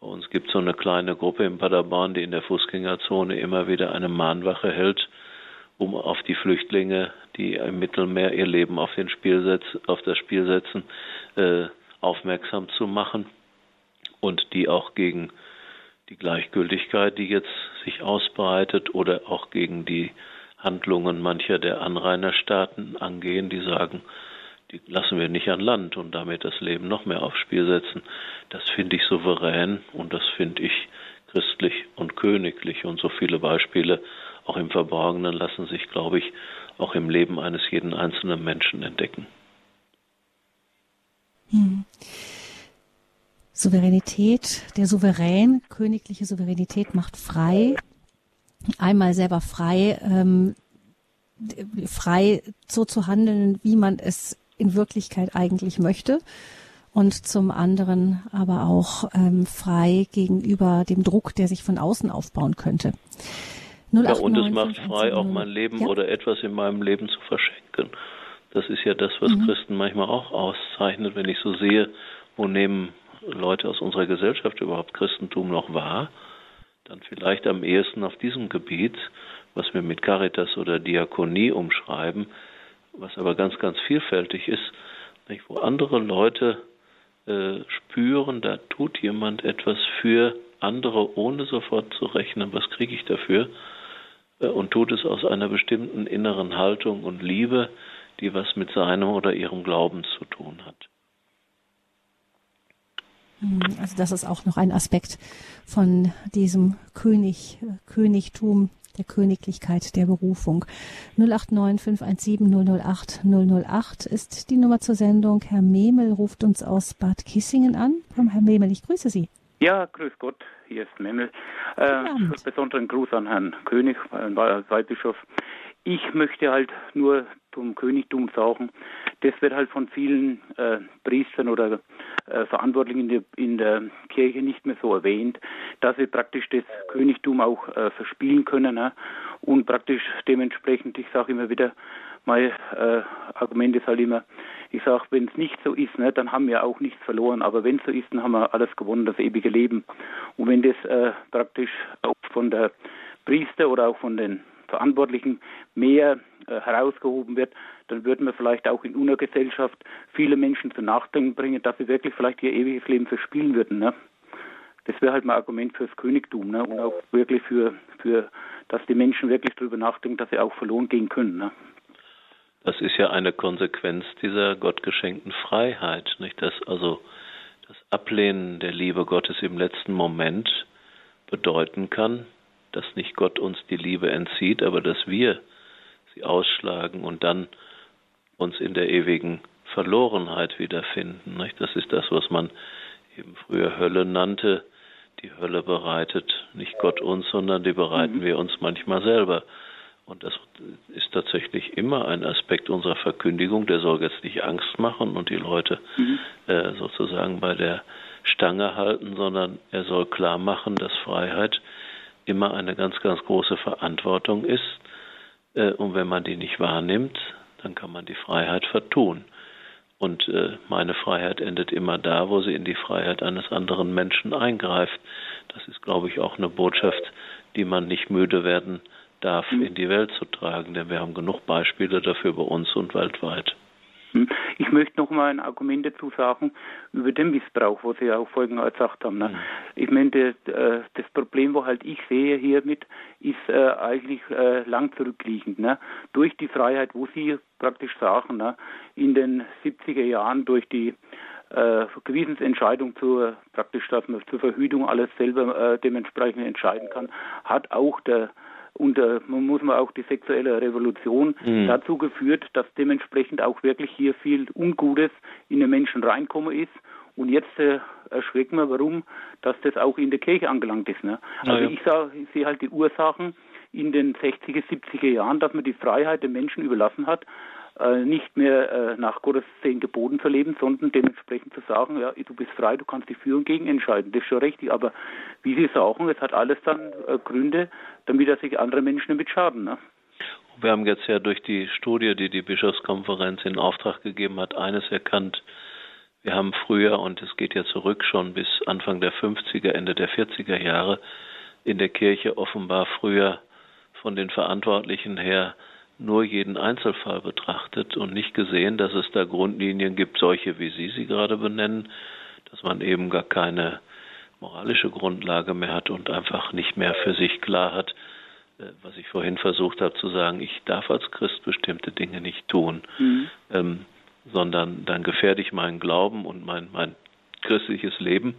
Bei uns gibt es so eine kleine Gruppe in Paderborn, die in der Fußgängerzone immer wieder eine Mahnwache hält, um auf die Flüchtlinge, die im Mittelmeer ihr Leben auf, den Spiel setz, auf das Spiel setzen, äh, aufmerksam zu machen und die auch gegen die Gleichgültigkeit, die jetzt sich ausbreitet oder auch gegen die Handlungen mancher der Anrainerstaaten angehen, die sagen, die lassen wir nicht an Land und damit das Leben noch mehr aufs Spiel setzen. Das finde ich souverän und das finde ich christlich und königlich und so viele Beispiele auch im Verborgenen lassen sich, glaube ich, auch im Leben eines jeden einzelnen Menschen entdecken. Hm. Souveränität, der Souverän, königliche Souveränität macht frei, einmal selber frei, ähm, frei so zu handeln, wie man es in Wirklichkeit eigentlich möchte und zum anderen aber auch ähm, frei gegenüber dem Druck, der sich von außen aufbauen könnte. 089, ja, und es macht frei, auch mein Leben ja? oder etwas in meinem Leben zu verschenken. Das ist ja das, was mhm. Christen manchmal auch auszeichnet, wenn ich so sehe, wo nehmen Leute aus unserer Gesellschaft überhaupt Christentum noch wahr, dann vielleicht am ehesten auf diesem Gebiet, was wir mit Caritas oder Diakonie umschreiben, was aber ganz, ganz vielfältig ist, nicht, wo andere Leute äh, spüren, da tut jemand etwas für andere, ohne sofort zu rechnen, was kriege ich dafür, äh, und tut es aus einer bestimmten inneren Haltung und Liebe, die was mit seinem oder ihrem Glauben zu tun hat. Hm, also das ist auch noch ein Aspekt von diesem König, Königtum, der Königlichkeit der Berufung. 089 517 008 008 ist die Nummer zur Sendung. Herr Memel ruft uns aus Bad Kissingen an. Herr Memel, ich grüße Sie. Ja, grüß Gott, hier ist Memel. Äh, besonderen Gruß an Herrn König, äh, Weihbischof. Ich möchte halt nur zum Königtum sagen, das wird halt von vielen äh, Priestern oder äh, Verantwortlichen in der, in der, Kirche nicht mehr so erwähnt, dass sie praktisch das Königtum auch äh, verspielen können ne? und praktisch dementsprechend, ich sage immer wieder, mein äh, Argument ist halt immer, ich sage, wenn es nicht so ist, ne, dann haben wir auch nichts verloren, aber wenn es so ist, dann haben wir alles gewonnen, das ewige Leben. Und wenn das äh, praktisch auch von der Priester oder auch von den Verantwortlichen mehr äh, herausgehoben wird, dann würden wir vielleicht auch in unserer Gesellschaft viele Menschen zu Nachdenken bringen, dass sie wirklich vielleicht ihr ewiges Leben verspielen würden. Ne? Das wäre halt mein Argument fürs Königtum ne? und auch wirklich für, für, dass die Menschen wirklich darüber nachdenken, dass sie auch verloren gehen können. Ne? Das ist ja eine Konsequenz dieser gottgeschenkten Freiheit, nicht? Dass also das Ablehnen der Liebe Gottes im letzten Moment bedeuten kann, dass nicht Gott uns die Liebe entzieht, aber dass wir sie ausschlagen und dann uns in der ewigen Verlorenheit wiederfinden. Nicht? Das ist das, was man eben früher Hölle nannte. Die Hölle bereitet nicht Gott uns, sondern die bereiten mhm. wir uns manchmal selber. Und das ist tatsächlich immer ein Aspekt unserer Verkündigung, der soll jetzt nicht Angst machen und die Leute mhm. äh, sozusagen bei der Stange halten, sondern er soll klar machen, dass Freiheit immer eine ganz, ganz große Verantwortung ist. Äh, und wenn man die nicht wahrnimmt, dann kann man die Freiheit vertun. Und äh, meine Freiheit endet immer da, wo sie in die Freiheit eines anderen Menschen eingreift. Das ist, glaube ich, auch eine Botschaft, die man nicht müde werden darf, mhm. in die Welt zu tragen, denn wir haben genug Beispiele dafür bei uns und weltweit. Ich möchte noch mal ein Argument dazu sagen über den Missbrauch, was Sie ja auch vorhin gesagt haben. Ne? Mhm. Ich meine, das, äh, das, Problem, wo halt ich sehe hiermit, ist äh, eigentlich äh, lang zurückliegend. Ne? Durch die Freiheit, wo Sie praktisch sagen, ne? in den 70er Jahren durch die äh, Gewissensentscheidung zur praktisch, dass man zur Verhütung alles selber äh, dementsprechend entscheiden kann, hat auch der und äh, man muss man auch die sexuelle Revolution mhm. dazu geführt, dass dementsprechend auch wirklich hier viel Ungutes in den Menschen reinkommen ist. Und jetzt äh, erschreckt man, warum, dass das auch in der Kirche angelangt ist. Ne? Also ja. ich, ich sehe halt die Ursachen in den 60er, 70er Jahren, dass man die Freiheit den Menschen überlassen hat, nicht mehr äh, nach Gottes zehn Geboten zu leben, sondern dementsprechend zu sagen, ja, du bist frei, du kannst dich für und gegen entscheiden. Das ist schon richtig. Aber wie Sie sagen, es hat alles dann äh, Gründe, damit er sich andere Menschen damit schaden. Ne? Wir haben jetzt ja durch die Studie, die die Bischofskonferenz in Auftrag gegeben hat, eines erkannt. Wir haben früher, und es geht ja zurück schon bis Anfang der 50er, Ende der 40er Jahre, in der Kirche offenbar früher von den Verantwortlichen her nur jeden Einzelfall betrachtet und nicht gesehen, dass es da Grundlinien gibt, solche wie Sie sie gerade benennen, dass man eben gar keine moralische Grundlage mehr hat und einfach nicht mehr für sich klar hat, äh, was ich vorhin versucht habe zu sagen, ich darf als Christ bestimmte Dinge nicht tun, mhm. ähm, sondern dann gefährde ich meinen Glauben und mein, mein christliches Leben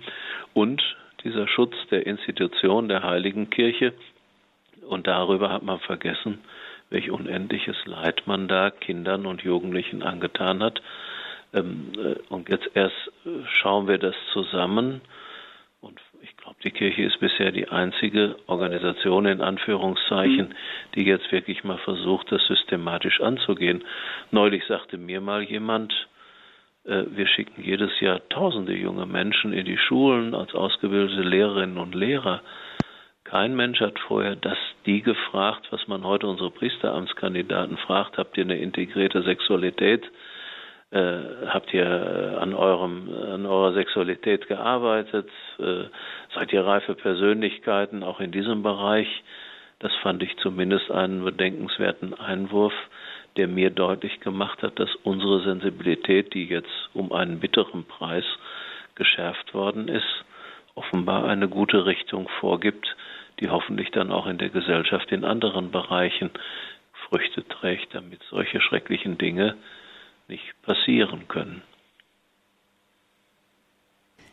und dieser Schutz der Institution der heiligen Kirche. Und darüber hat man vergessen, welch unendliches Leid man da Kindern und Jugendlichen angetan hat. Ähm, äh, und jetzt erst äh, schauen wir das zusammen. Und ich glaube, die Kirche ist bisher die einzige Organisation in Anführungszeichen, die jetzt wirklich mal versucht, das systematisch anzugehen. Neulich sagte mir mal jemand, äh, wir schicken jedes Jahr tausende junge Menschen in die Schulen als ausgebildete Lehrerinnen und Lehrer. Kein Mensch hat vorher das die gefragt, was man heute unsere Priesteramtskandidaten fragt. Habt ihr eine integrierte Sexualität? Äh, habt ihr an eurem an eurer Sexualität gearbeitet? Äh, seid ihr reife Persönlichkeiten auch in diesem Bereich? Das fand ich zumindest einen bedenkenswerten Einwurf, der mir deutlich gemacht hat, dass unsere Sensibilität, die jetzt um einen bitteren Preis geschärft worden ist, offenbar eine gute Richtung vorgibt, die hoffentlich dann auch in der Gesellschaft in anderen Bereichen Früchte trägt, damit solche schrecklichen Dinge nicht passieren können.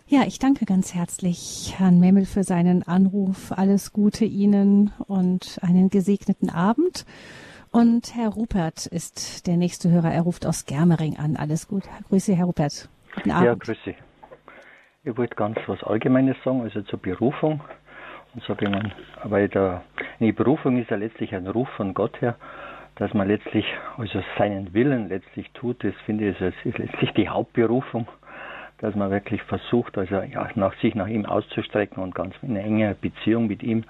Ja, ich danke ganz herzlich Herrn Memmel für seinen Anruf. Alles Gute Ihnen und einen gesegneten Abend. Und Herr Rupert ist der nächste Hörer. Er ruft aus Germering an. Alles gut. Grüße, Herr Rupert. Guten Abend. Ja, grüße. Ich wollte ganz was Allgemeines sagen, also zur Berufung. Ich mal, weil der, die Berufung ist ja letztlich ein Ruf von Gott her, dass man letztlich, also seinen Willen letztlich tut, das finde ich, ist, ist letztlich die Hauptberufung, dass man wirklich versucht, also ja, nach sich nach ihm auszustrecken und ganz in engen Beziehung mit ihm,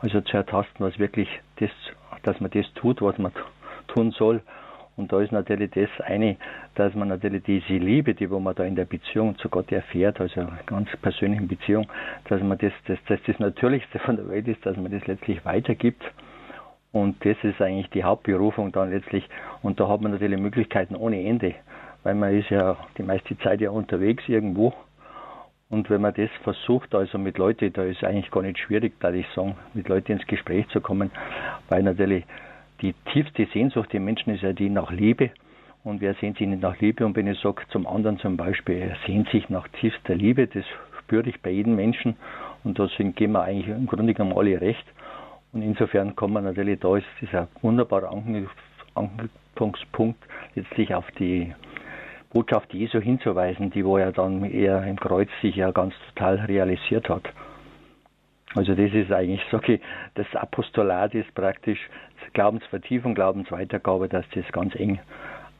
also zu ertasten, was wirklich das, dass man das tut, was man tun soll und da ist natürlich das eine, dass man natürlich diese Liebe, die wo man da in der Beziehung zu Gott erfährt, also ganz persönlichen Beziehung, dass man das, das, das, das Natürlichste von der Welt ist, dass man das letztlich weitergibt. Und das ist eigentlich die Hauptberufung dann letztlich. Und da hat man natürlich Möglichkeiten ohne Ende, weil man ist ja die meiste Zeit ja unterwegs irgendwo. Und wenn man das versucht, also mit Leuten, da ist eigentlich gar nicht schwierig, da ich sagen, mit Leuten ins Gespräch zu kommen, weil natürlich die tiefste Sehnsucht der Menschen ist ja die nach Liebe. Und wer sehnt sich nicht nach Liebe? Und wenn ich sage zum anderen zum Beispiel, er sehnt sich nach tiefster Liebe, das spüre ich bei jedem Menschen. Und deswegen gehen wir eigentlich im Grunde genommen alle recht. Und insofern kann man natürlich, da ist dieser wunderbare Anknüpfungspunkt letztlich auf die Botschaft Jesu hinzuweisen, die wo er dann eher im Kreuz sich ja ganz total realisiert hat. Also das ist eigentlich, sage ich, das Apostolat ist praktisch Glaubensvertiefung, Glaubensweitergabe, dass das ganz eng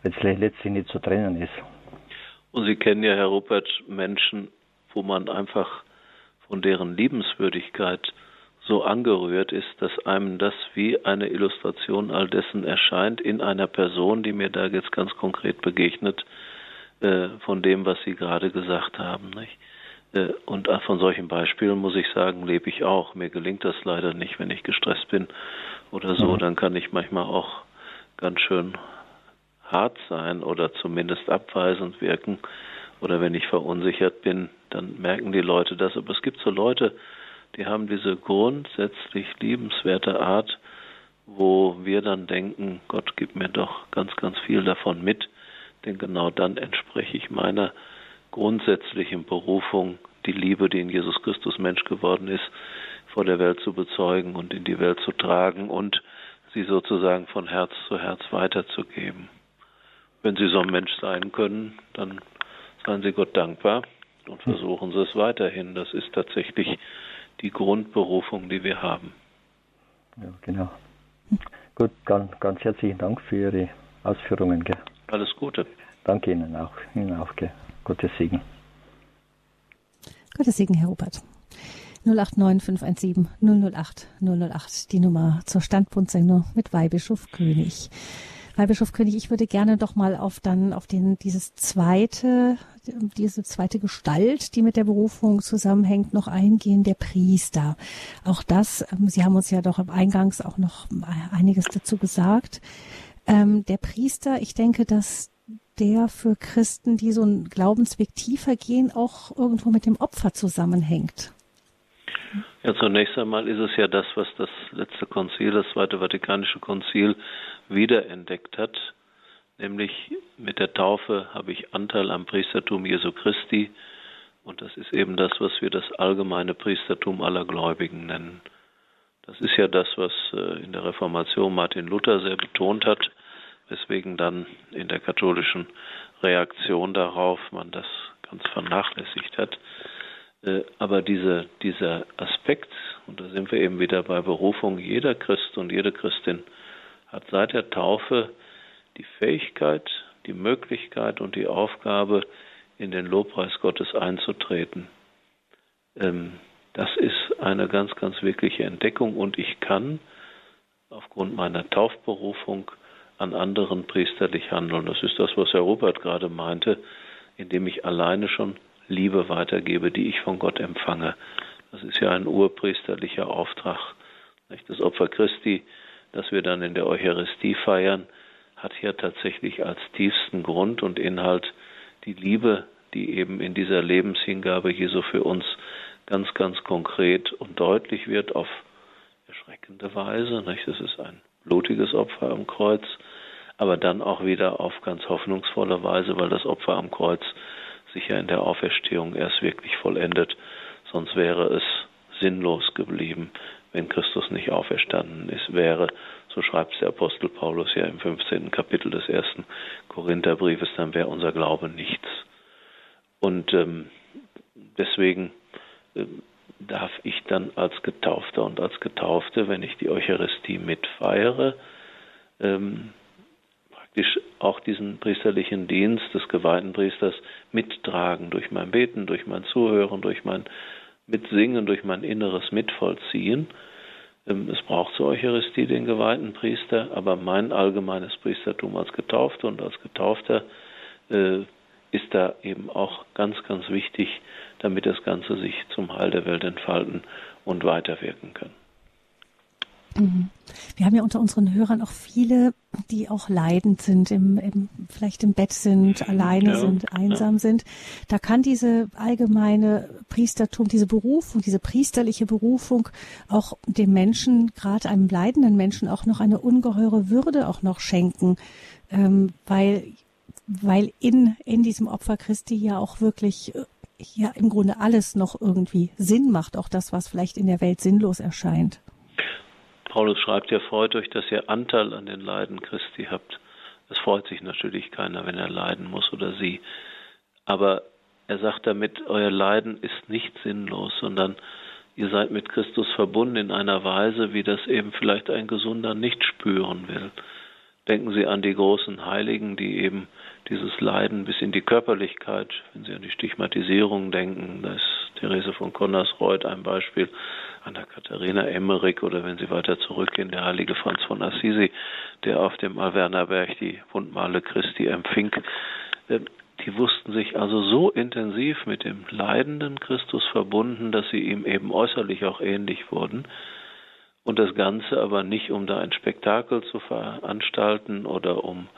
letztlich nicht zu trennen ist. Und Sie kennen ja, Herr Rupert, Menschen, wo man einfach von deren Liebenswürdigkeit so angerührt ist, dass einem das wie eine Illustration all dessen erscheint in einer Person, die mir da jetzt ganz konkret begegnet, äh, von dem, was Sie gerade gesagt haben. Nicht? Äh, und von solchen Beispielen muss ich sagen, lebe ich auch. Mir gelingt das leider nicht, wenn ich gestresst bin oder so. Mhm. Dann kann ich manchmal auch ganz schön hart sein oder zumindest abweisend wirken. Oder wenn ich verunsichert bin, dann merken die Leute das. Aber es gibt so Leute, die haben diese grundsätzlich liebenswerte Art, wo wir dann denken, Gott gibt mir doch ganz, ganz viel davon mit, denn genau dann entspreche ich meiner grundsätzlichen Berufung, die Liebe, die in Jesus Christus Mensch geworden ist, vor der Welt zu bezeugen und in die Welt zu tragen und sie sozusagen von Herz zu Herz weiterzugeben. Wenn Sie so ein Mensch sein können, dann seien Sie Gott dankbar und versuchen Sie es weiterhin. Das ist tatsächlich die Grundberufung, die wir haben. Ja, genau. Gut, ganz, ganz herzlichen Dank für Ihre Ausführungen. Gell. Alles Gute. Danke Ihnen auch. Ihnen auch. Gell. Gottes Segen. Gottes Segen, Herr Rupert. 089 517 008 008, die Nummer zur Standpunktsendung mit Weihbischof König. Weihbischof König, ich würde gerne doch mal auf dann auf den dieses zweite diese zweite Gestalt, die mit der Berufung zusammenhängt, noch eingehen, der Priester. Auch das, ähm, Sie haben uns ja doch Eingangs auch noch einiges dazu gesagt. Ähm, der Priester, ich denke, dass der für Christen, die so einen Glaubensweg tiefer gehen, auch irgendwo mit dem Opfer zusammenhängt. Ja, zunächst einmal ist es ja das, was das letzte Konzil, das Zweite Vatikanische Konzil, wiederentdeckt hat, nämlich mit der Taufe habe ich Anteil am Priestertum Jesu Christi und das ist eben das, was wir das allgemeine Priestertum aller Gläubigen nennen. Das ist ja das, was äh, in der Reformation Martin Luther sehr betont hat, weswegen dann in der katholischen Reaktion darauf man das ganz vernachlässigt hat. Äh, aber diese, dieser Aspekt, und da sind wir eben wieder bei Berufung, jeder Christ und jede Christin hat seit der Taufe die Fähigkeit, die Möglichkeit und die Aufgabe, in den Lobpreis Gottes einzutreten. Ähm, das ist eine ganz, ganz wirkliche Entdeckung und ich kann aufgrund meiner Taufberufung an anderen priesterlich handeln. Das ist das, was Herr Rupert gerade meinte, indem ich alleine schon Liebe weitergebe, die ich von Gott empfange. Das ist ja ein urpriesterlicher Auftrag, Das Opfer Christi, das wir dann in der Eucharistie feiern, hat hier tatsächlich als tiefsten Grund und Inhalt die Liebe, die eben in dieser Lebenshingabe Jesu für uns ganz, ganz konkret und deutlich wird auf erschreckende Weise. Das ist ein blutiges Opfer am Kreuz, aber dann auch wieder auf ganz hoffnungsvolle Weise, weil das Opfer am Kreuz sich ja in der Auferstehung erst wirklich vollendet. Sonst wäre es sinnlos geblieben, wenn Christus nicht auferstanden ist, wäre, so schreibt der Apostel Paulus ja im 15. Kapitel des ersten Korintherbriefes, dann wäre unser Glaube nichts. Und ähm, deswegen äh, darf ich dann als Getaufter und als Getaufte, wenn ich die Eucharistie mitfeiere, ähm, auch diesen priesterlichen Dienst des geweihten Priesters mittragen durch mein Beten, durch mein Zuhören, durch mein Mitsingen, durch mein inneres Mitvollziehen. Ähm, es braucht zur Eucharistie den geweihten Priester, aber mein allgemeines Priestertum als Getaufter und als Getaufter äh, ist da eben auch ganz, ganz wichtig, damit das Ganze sich zum Heil der Welt entfalten und weiterwirken kann. Mhm. Wir haben ja unter unseren Hörern auch viele, die auch leidend sind, im, im, vielleicht im Bett sind, alleine ja, sind, einsam ja. sind. Da kann diese allgemeine Priestertum, diese Berufung, diese priesterliche Berufung auch dem Menschen, gerade einem leidenden Menschen, auch noch eine ungeheure Würde auch noch schenken, ähm, weil weil in in diesem Opfer Christi ja auch wirklich ja im Grunde alles noch irgendwie Sinn macht, auch das, was vielleicht in der Welt sinnlos erscheint. Paulus schreibt ja, freut euch, dass ihr Anteil an den Leiden Christi habt. Es freut sich natürlich keiner, wenn er leiden muss oder sie. Aber er sagt damit, euer Leiden ist nicht sinnlos, sondern ihr seid mit Christus verbunden in einer Weise, wie das eben vielleicht ein Gesunder nicht spüren will. Denken Sie an die großen Heiligen, die eben dieses Leiden bis in die Körperlichkeit, wenn Sie an die Stigmatisierung denken, da ist Therese von Connersreuth ein Beispiel, Anna Katharina Emmerich oder wenn Sie weiter zurückgehen, der heilige Franz von Assisi, der auf dem Alvernaberg die Wundmale Christi empfing. Ähm, die wussten sich also so intensiv mit dem leidenden Christus verbunden, dass sie ihm eben äußerlich auch ähnlich wurden. Und das Ganze aber nicht, um da ein Spektakel zu veranstalten oder um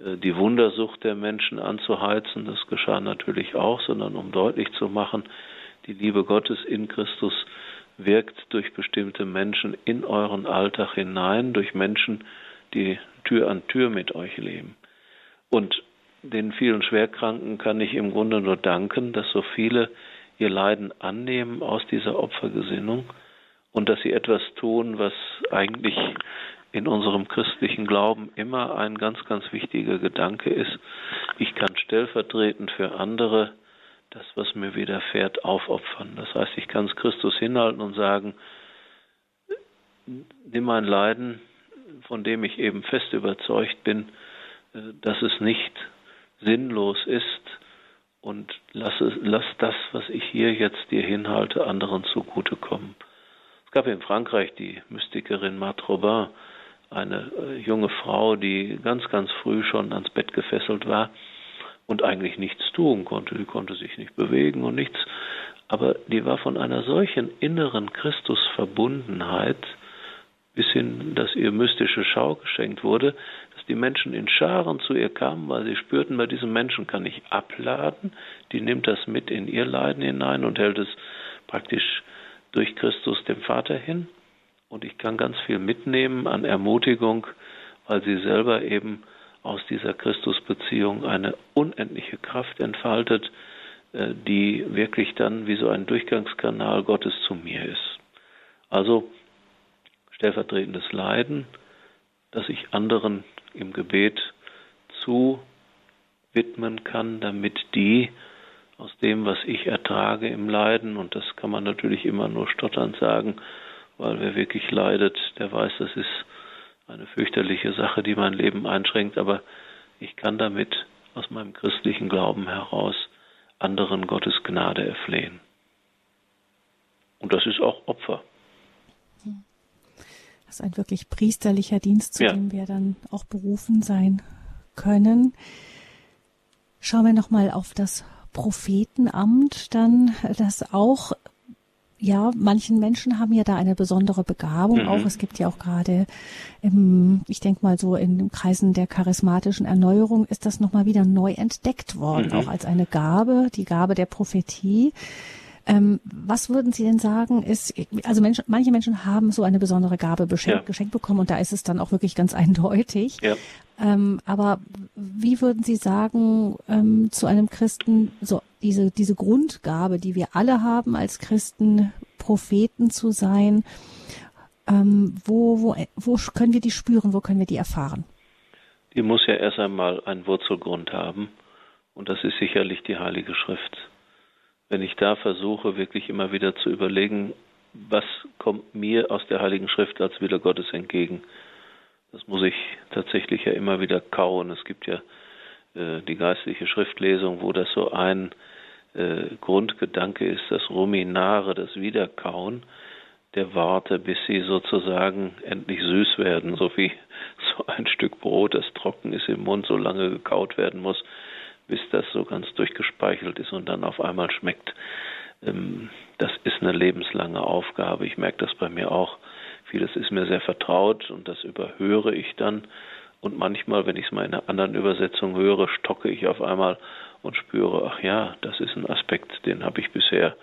äh, die Wundersucht der Menschen anzuheizen, das geschah natürlich auch, sondern um deutlich zu machen, die Liebe Gottes in Christus wirkt durch bestimmte Menschen in euren Alltag hinein, durch Menschen, die Tür an Tür mit euch leben. Und den vielen Schwerkranken kann ich im Grunde nur danken, dass so viele ihr Leiden annehmen aus dieser Opfergesinnung und dass sie etwas tun, was eigentlich in unserem christlichen Glauben immer ein ganz, ganz wichtiger Gedanke ist. Ich kann stellvertretend für andere das, was mir widerfährt, aufopfern. Das heißt, ich kann es Christus hinhalten und sagen, nimm mein Leiden, von dem ich eben fest überzeugt bin, äh, dass es nicht sinnlos ist und lass, lass das, was ich hier jetzt dir hinhalte, anderen zugutekommen. Es gab in Frankreich die Mystikerin Marthe Robin, eine äh, junge Frau, die ganz, ganz früh schon ans Bett gefesselt war und eigentlich nichts tun konnte. Sie konnte sich nicht bewegen und nichts. Aber die war von einer solchen inneren Christusverbundenheit bis hin, dass ihr mystische Schau geschenkt wurde, dass die Menschen in Scharen zu ihr kamen, weil sie spürten, bei diesem Menschen kann ich abladen, die nimmt das mit in ihr Leiden hinein und hält es praktisch durch Christus dem Vater hin. Und ich kann ganz viel mitnehmen an Ermutigung, weil sie selber eben aus dieser Christusbeziehung eine unendliche Kraft entfaltet, äh, die wirklich dann wie so ein Durchgangskanal Gottes zu mir ist. Also stellvertretendes Leiden, das ich anderen im Gebet zu widmen kann, damit die aus dem, was ich ertrage im Leiden, und das kann man natürlich immer nur stotternd sagen, weil wer wirklich leidet, der weiß, das ist eine fürchterliche Sache, die mein Leben einschränkt, aber ich kann damit aus meinem christlichen Glauben heraus anderen Gottes Gnade erflehen. Und das ist auch Opfer. Das ist ein wirklich priesterlicher Dienst, zu ja. dem wir dann auch berufen sein können. Schauen wir nochmal auf das Prophetenamt, dann, das auch ja, manchen Menschen haben ja da eine besondere Begabung. Mhm. Auch es gibt ja auch gerade, im, ich denke mal so in den Kreisen der charismatischen Erneuerung ist das nochmal wieder neu entdeckt worden, mhm. auch als eine Gabe, die Gabe der Prophetie. Ähm, was würden Sie denn sagen, ist, also Menschen, manche Menschen haben so eine besondere Gabe beschenkt, ja. geschenkt bekommen und da ist es dann auch wirklich ganz eindeutig. Ja. Ähm, aber wie würden Sie sagen, ähm, zu einem Christen, so diese, diese Grundgabe, die wir alle haben als Christen, Propheten zu sein, ähm, wo, wo, wo können wir die spüren, wo können wir die erfahren? Die muss ja erst einmal einen Wurzelgrund haben und das ist sicherlich die Heilige Schrift wenn ich da versuche, wirklich immer wieder zu überlegen, was kommt mir aus der Heiligen Schrift als Wille Gottes entgegen. Das muss ich tatsächlich ja immer wieder kauen. Es gibt ja die geistliche Schriftlesung, wo das so ein äh, Grundgedanke ist, das Ruminare, das Wiederkauen der Worte, bis sie sozusagen endlich süß werden, so wie so ein Stück Brot, das trocken ist im Mund, so lange gekaut werden muss, bis das so ganz durchgespeichelt ist und dann auf einmal schmeckt. Ähm, das ist eine lebenslange Aufgabe. Ich merke das bei mir auch. Vieles ist mir sehr vertraut und das überhöre ich dann. Und manchmal, wenn ich es mal in einer anderen Übersetzung höre, stocke ich auf einmal und spüre, ach ja, das ist ein Aspekt, den habe ich bisher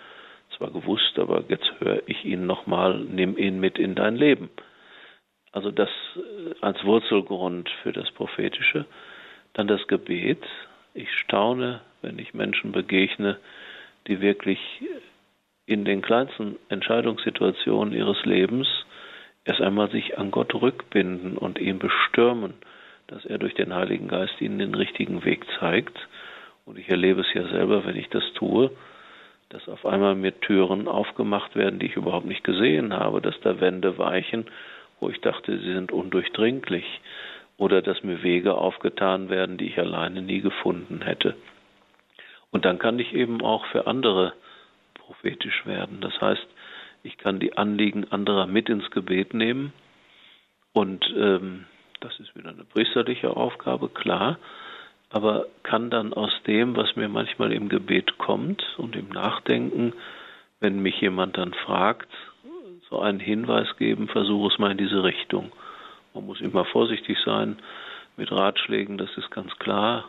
zwar gewusst, aber jetzt höre ich ihn nochmal, nimm ihn mit in dein Leben. Also das äh, als Wurzelgrund für das Prophetische. Dann das Gebet, ich staune, wenn ich Menschen begegne, die wirklich in den kleinsten Entscheidungssituationen ihres Lebens erst einmal sich an Gott rückbinden und ihn bestürmen, dass er durch den Heiligen Geist ihnen den richtigen Weg zeigt. Und ich erlebe es ja selber, wenn ich das tue, dass auf einmal mir Türen aufgemacht werden, die ich überhaupt nicht gesehen habe, dass da Wände weichen, wo ich dachte, sie sind undurchdringlich oder dass mir Wege aufgetan werden, die ich alleine nie gefunden hätte. Und dann kann ich eben auch für andere prophetisch werden. Das heißt, ich kann die Anliegen anderer mit ins Gebet nehmen und ähm, das ist wieder eine priesterliche Aufgabe, klar, aber kann dann aus dem, was mir manchmal im Gebet kommt und im Nachdenken, wenn mich jemand dann fragt, so einen Hinweis geben, versuche es mal in diese Richtung. Man muss immer vorsichtig sein mit Ratschlägen, das ist ganz klar.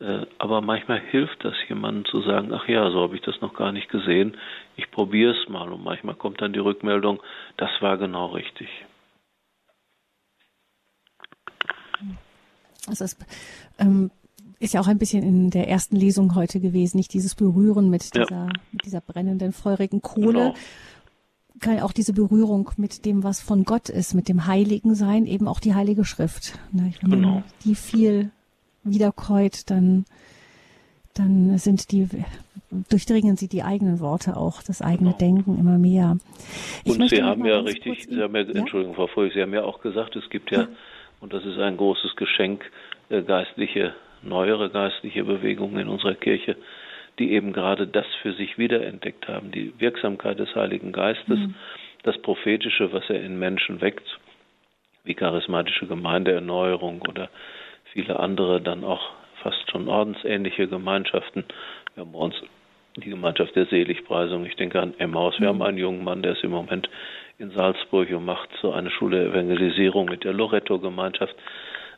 Äh, aber manchmal hilft das jemandem zu sagen, ach ja, so habe ich das noch gar nicht gesehen. Ich probiere es mal. Und manchmal kommt dann die Rückmeldung, das war genau richtig. Das ist, ähm, ist ja auch ein bisschen in der ersten Lesung heute gewesen, nicht dieses Berühren mit dieser, ja. mit dieser brennenden, feurigen Kohle. Genau auch diese Berührung mit dem, was von Gott ist, mit dem Heiligen sein, eben auch die Heilige Schrift. Ne? Wenn genau. man die viel wiederkäut, dann, dann sind die, durchdringen sie die eigenen Worte auch, das eigene genau. Denken immer mehr. Ich und Sie haben ja richtig, Sie haben ja, ja, Entschuldigung, Frau Furch, Sie haben ja auch gesagt, es gibt ja, ja. Und das ist ein großes Geschenk, äh, geistliche, neuere geistliche Bewegungen in unserer Kirche, die eben gerade das für sich wiederentdeckt haben, die Wirksamkeit des Heiligen Geistes, mhm. das Prophetische, was er in Menschen weckt, wie charismatische Gemeindeerneuerung oder viele andere dann auch fast schon ordensähnliche Gemeinschaften. Wir haben bei uns die Gemeinschaft der Seligpreisung. Ich denke an Emmaus. Wir mhm. haben einen jungen Mann, der ist im Moment in Salzburg und macht so eine Schule Evangelisierung mit der Loretto-Gemeinschaft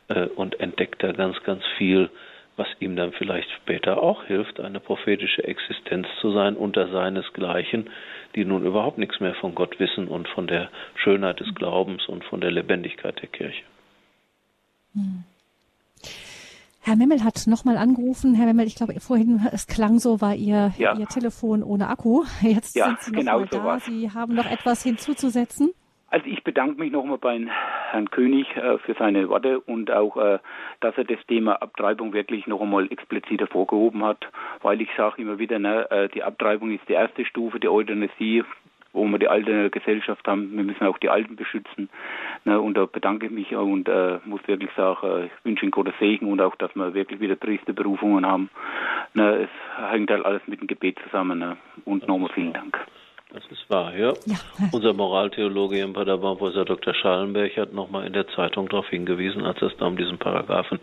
äh, und entdeckt da ganz, ganz viel was ihm dann vielleicht später auch hilft, eine prophetische Existenz zu sein unter seinesgleichen, die nun überhaupt nichts mehr von Gott wissen und von der Schönheit des Glaubens und von der Lebendigkeit der Kirche. Hm. Herr Memmel hat nochmal angerufen. Herr Memmel, ich glaube vorhin, es klang so, war Ihr, ja. Ihr Telefon ohne Akku. Jetzt ja, sind Sie noch genau mal da. Was. Sie haben noch etwas hinzuzusetzen? Also ich bedanke mich nochmal bei Herrn König äh, für seine Worte und auch, äh, dass er das Thema Abtreibung wirklich noch einmal explizit hervorgehoben hat, weil ich sage immer wieder, ne, äh, die Abtreibung ist die erste Stufe der Euthanasie, wo wir die alte Gesellschaft haben. Wir müssen auch die Alten beschützen. Ne, und da bedanke ich mich und äh, muss wirklich sagen, äh, ich wünsche Ihnen Gottes Segen und auch, dass wir wirklich wieder triste Berufungen haben. Ne, es hängt halt alles mit dem Gebet zusammen. Ne, und nochmal vielen Dank. Das ist wahr, ja. ja. Unser Moraltheologe in Paderborn, Professor Dr. Schallenberg, hat nochmal in der Zeitung darauf hingewiesen, als es da um diesen Paragraphen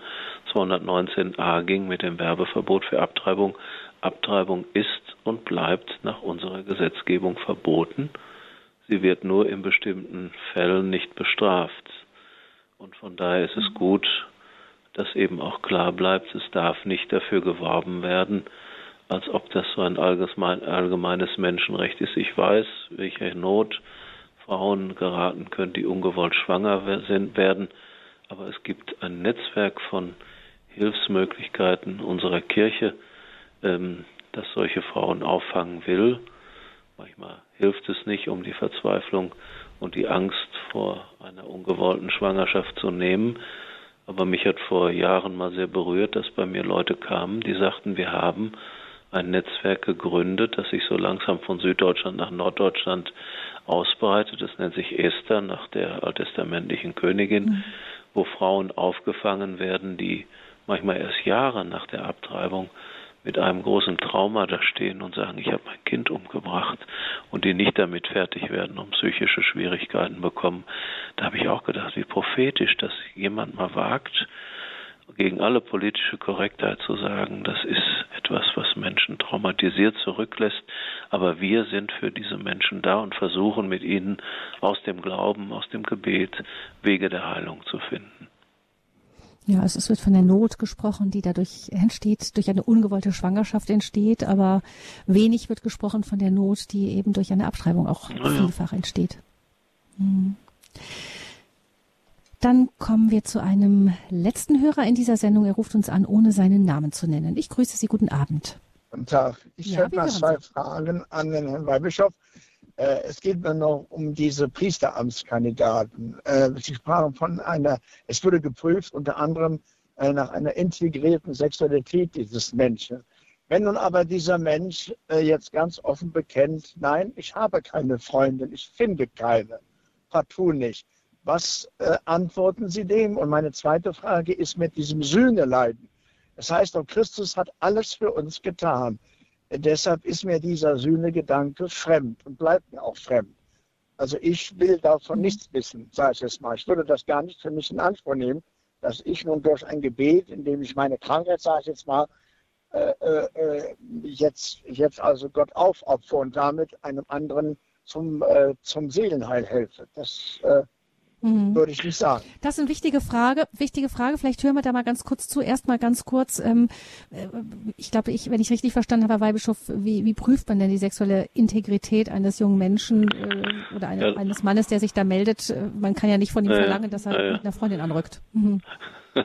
219a ging mit dem Werbeverbot für Abtreibung. Abtreibung ist und bleibt nach unserer Gesetzgebung verboten. Sie wird nur in bestimmten Fällen nicht bestraft. Und von daher ist es gut, dass eben auch klar bleibt, es darf nicht dafür geworben werden, als ob das so ein allgemeines Menschenrecht ist. Ich weiß, welche Not Frauen geraten können, die ungewollt schwanger werden, aber es gibt ein Netzwerk von Hilfsmöglichkeiten unserer Kirche, ähm, das solche Frauen auffangen will. Manchmal hilft es nicht, um die Verzweiflung und die Angst vor einer ungewollten Schwangerschaft zu nehmen. Aber mich hat vor Jahren mal sehr berührt, dass bei mir Leute kamen, die sagten, wir haben ein Netzwerk gegründet, das sich so langsam von Süddeutschland nach Norddeutschland ausbreitet. Das nennt sich Esther nach der alttestamentlichen Königin, mhm. wo Frauen aufgefangen werden, die manchmal erst Jahre nach der Abtreibung mit einem großen Trauma da stehen und sagen, ich habe mein Kind umgebracht und die nicht damit fertig werden und psychische Schwierigkeiten bekommen. Da habe ich auch gedacht, wie prophetisch, dass jemand mal wagt, gegen alle politische Korrektheit zu sagen, das ist etwas, was Menschen traumatisiert zurücklässt, aber wir sind für diese Menschen da und versuchen mit ihnen aus dem Glauben, aus dem Gebet Wege der Heilung zu finden. Ja, also es wird von der Not gesprochen, die dadurch entsteht, durch eine ungewollte Schwangerschaft entsteht, aber wenig wird gesprochen von der Not, die eben durch eine Abschreibung auch ja. vielfach entsteht. Hm. Dann kommen wir zu einem letzten Hörer in dieser Sendung. Er ruft uns an, ohne seinen Namen zu nennen. Ich grüße Sie. Guten Abend. Guten Tag. Ich ja, hätte mal zwei Fragen an den Herrn Weihbischof. Äh, es geht mir noch um diese Priesteramtskandidaten. Äh, Sie sprachen von einer, es wurde geprüft unter anderem äh, nach einer integrierten Sexualität dieses Menschen. Wenn nun aber dieser Mensch jetzt ganz offen bekennt, nein, ich habe keine Freundin, ich finde keine, partout nicht, was äh, antworten Sie dem? Und meine zweite Frage ist mit diesem Sühneleiden. Das heißt, auch Christus hat alles für uns getan. Deshalb ist mir dieser Sühnegedanke fremd und bleibt mir auch fremd. Also ich will davon nichts wissen, sage ich jetzt mal. Ich würde das gar nicht für mich in Anspruch nehmen, dass ich nun durch ein Gebet, in dem ich meine Krankheit, sage ich jetzt mal, äh, äh, jetzt, jetzt also Gott aufopfere und damit einem anderen zum, äh, zum Seelenheil helfe. Das äh, Mhm. Würde ich nicht sagen. Das ist eine wichtige Frage. Wichtige Frage. Vielleicht hören wir da mal ganz kurz zu. Erst mal ganz kurz. Ähm, äh, ich glaube, ich, wenn ich richtig verstanden habe, Herr Weihbischof, wie, wie prüft man denn die sexuelle Integrität eines jungen Menschen äh, oder eine, ja. eines Mannes, der sich da meldet? Äh, man kann ja nicht von ihm ja, verlangen, dass er ja, mit einer Freundin anrückt. Mhm.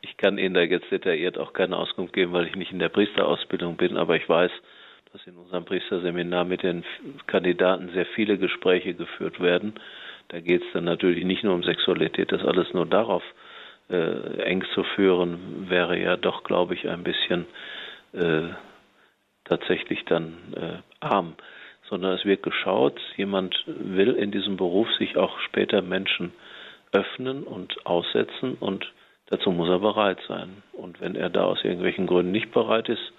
ich kann Ihnen da jetzt detailliert auch keine Auskunft geben, weil ich nicht in der Priesterausbildung bin, aber ich weiß, dass in unserem Priesterseminar mit den Kandidaten sehr viele Gespräche geführt werden da geht es dann natürlich nicht nur um Sexualität, das alles nur darauf äh, eng zu führen, wäre ja doch, glaube ich, ein bisschen äh, tatsächlich dann äh, arm. Sondern es wird geschaut, jemand will in diesem Beruf sich auch später Menschen öffnen und aussetzen und dazu muss er bereit sein. Und wenn er da aus irgendwelchen Gründen nicht bereit ist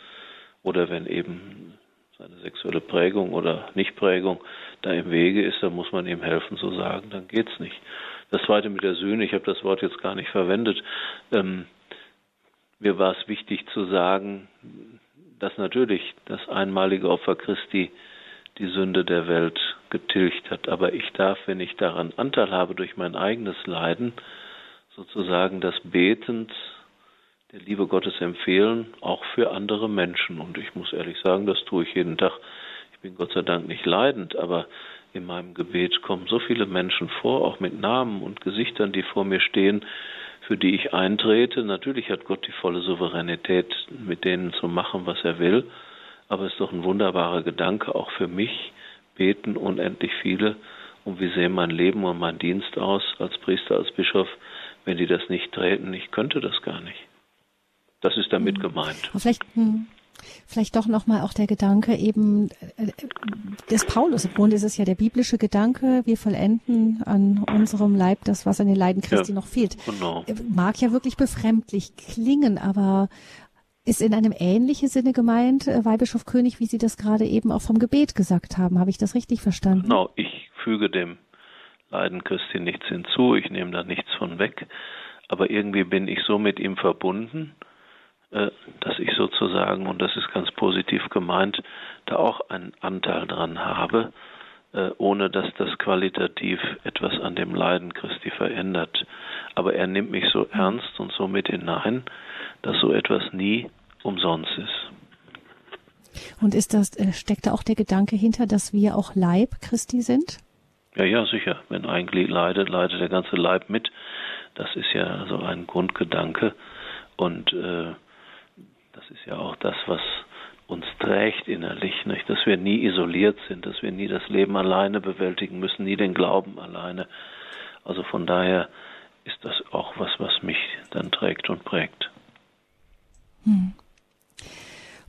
oder wenn eben seine sexuelle Prägung oder Nichtprägung da im Wege ist, dann muss man ihm helfen zu sagen, dann geht's nicht. Das zweite mit der Sühne, ich habe das Wort jetzt gar nicht verwendet. Ähm, mir war es wichtig zu sagen, dass natürlich das einmalige Opfer Christi die Sünde der Welt getilgt hat. Aber ich darf, wenn ich daran Anteil habe durch mein eigenes Leiden, sozusagen das betend der Liebe Gottes empfehlen, auch für andere Menschen. Und ich muss ehrlich sagen, das tue ich jeden Tag. Ich bin Gott sei Dank nicht leidend, aber in meinem Gebet kommen so viele Menschen vor, auch mit Namen und Gesichtern, die vor mir stehen, für die ich eintrete. Natürlich hat Gott die volle Souveränität, mit denen zu machen, was er will. Aber es ist doch ein wunderbarer Gedanke, auch für mich beten unendlich viele. Und wie sehen mein Leben und mein Dienst aus als Priester, als Bischof, wenn die das nicht treten? Ich könnte das gar nicht. Das ist damit gemeint. Vielleicht, hm, vielleicht doch nochmal auch der Gedanke eben äh, des Paulus. Im Grunde ist es ja der biblische Gedanke, wir vollenden an unserem Leib das, was an den Leiden Christi ja, noch fehlt. Genau. Mag ja wirklich befremdlich klingen, aber ist in einem ähnlichen Sinne gemeint, äh, Weihbischof König, wie Sie das gerade eben auch vom Gebet gesagt haben. Habe ich das richtig verstanden? Genau, ich füge dem Leiden Christi nichts hinzu, ich nehme da nichts von weg, aber irgendwie bin ich so mit ihm verbunden, äh, dass ich sozusagen, und das ist ganz positiv gemeint, da auch einen Anteil dran habe, äh, ohne dass das qualitativ etwas an dem Leiden Christi verändert. Aber er nimmt mich so ernst und so mit hinein, dass so etwas nie umsonst ist. Und ist das, äh, steckt da auch der Gedanke hinter, dass wir auch Leib Christi sind? Ja, ja, sicher. Wenn ein Glied leidet, leidet der ganze Leib mit. Das ist ja so ein Grundgedanke. Und äh, das ist ja auch das, was uns trägt innerlich, nicht? dass wir nie isoliert sind, dass wir nie das Leben alleine bewältigen müssen, nie den Glauben alleine. Also von daher ist das auch was, was mich dann trägt und prägt. Hm.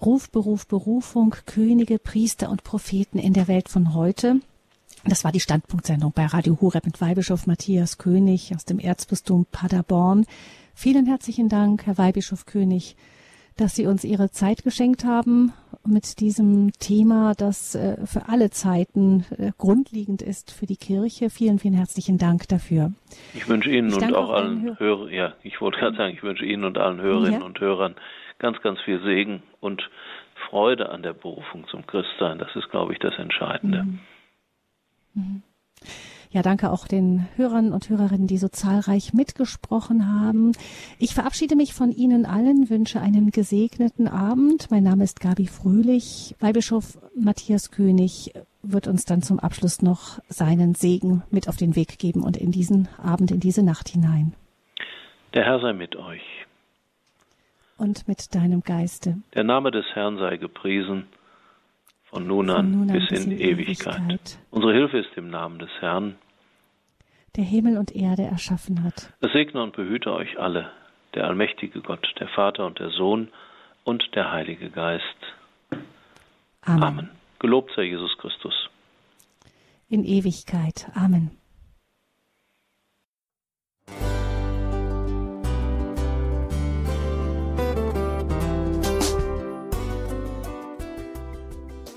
Ruf, Beruf, Berufung, Könige, Priester und Propheten in der Welt von heute. Das war die Standpunktsendung bei Radio Horeb mit Weihbischof Matthias König aus dem Erzbistum Paderborn. Vielen herzlichen Dank, Herr Weihbischof König, dass Sie uns Ihre Zeit geschenkt haben mit diesem Thema, das äh, für alle Zeiten äh, grundlegend ist für die Kirche. Vielen, vielen herzlichen Dank dafür. Ich wünsche Ihnen ich und auch allen Hörern, ja, ich wollte gerade sagen, ich wünsche Ihnen und allen Hörerinnen ja. und Hörern ganz, ganz viel Segen und Freude an der Berufung zum Christsein. Das ist, glaube ich, das Entscheidende. Mhm. Mhm. Ja, danke auch den Hörern und Hörerinnen, die so zahlreich mitgesprochen haben. Ich verabschiede mich von Ihnen allen, wünsche einen gesegneten Abend. Mein Name ist Gabi Fröhlich. Weihbischof Matthias König wird uns dann zum Abschluss noch seinen Segen mit auf den Weg geben und in diesen Abend, in diese Nacht hinein. Der Herr sei mit euch. Und mit deinem Geiste. Der Name des Herrn sei gepriesen von nun an, von nun an bis, bis, in, in Ewigkeit. Ewigkeit. Unsere Hilfe ist im Namen des Herrn, der Himmel und Erde erschaffen hat. Es segne und behüte euch alle, der allmächtige Gott, der Vater und der Sohn und der Heilige Geist. Amen. Amen. Gelobt sei Jesus Christus. In Ewigkeit. Amen.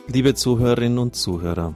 Liebe Zuhörerinnen und Zuhörer,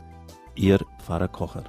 Ihr Pfarrer Kocher.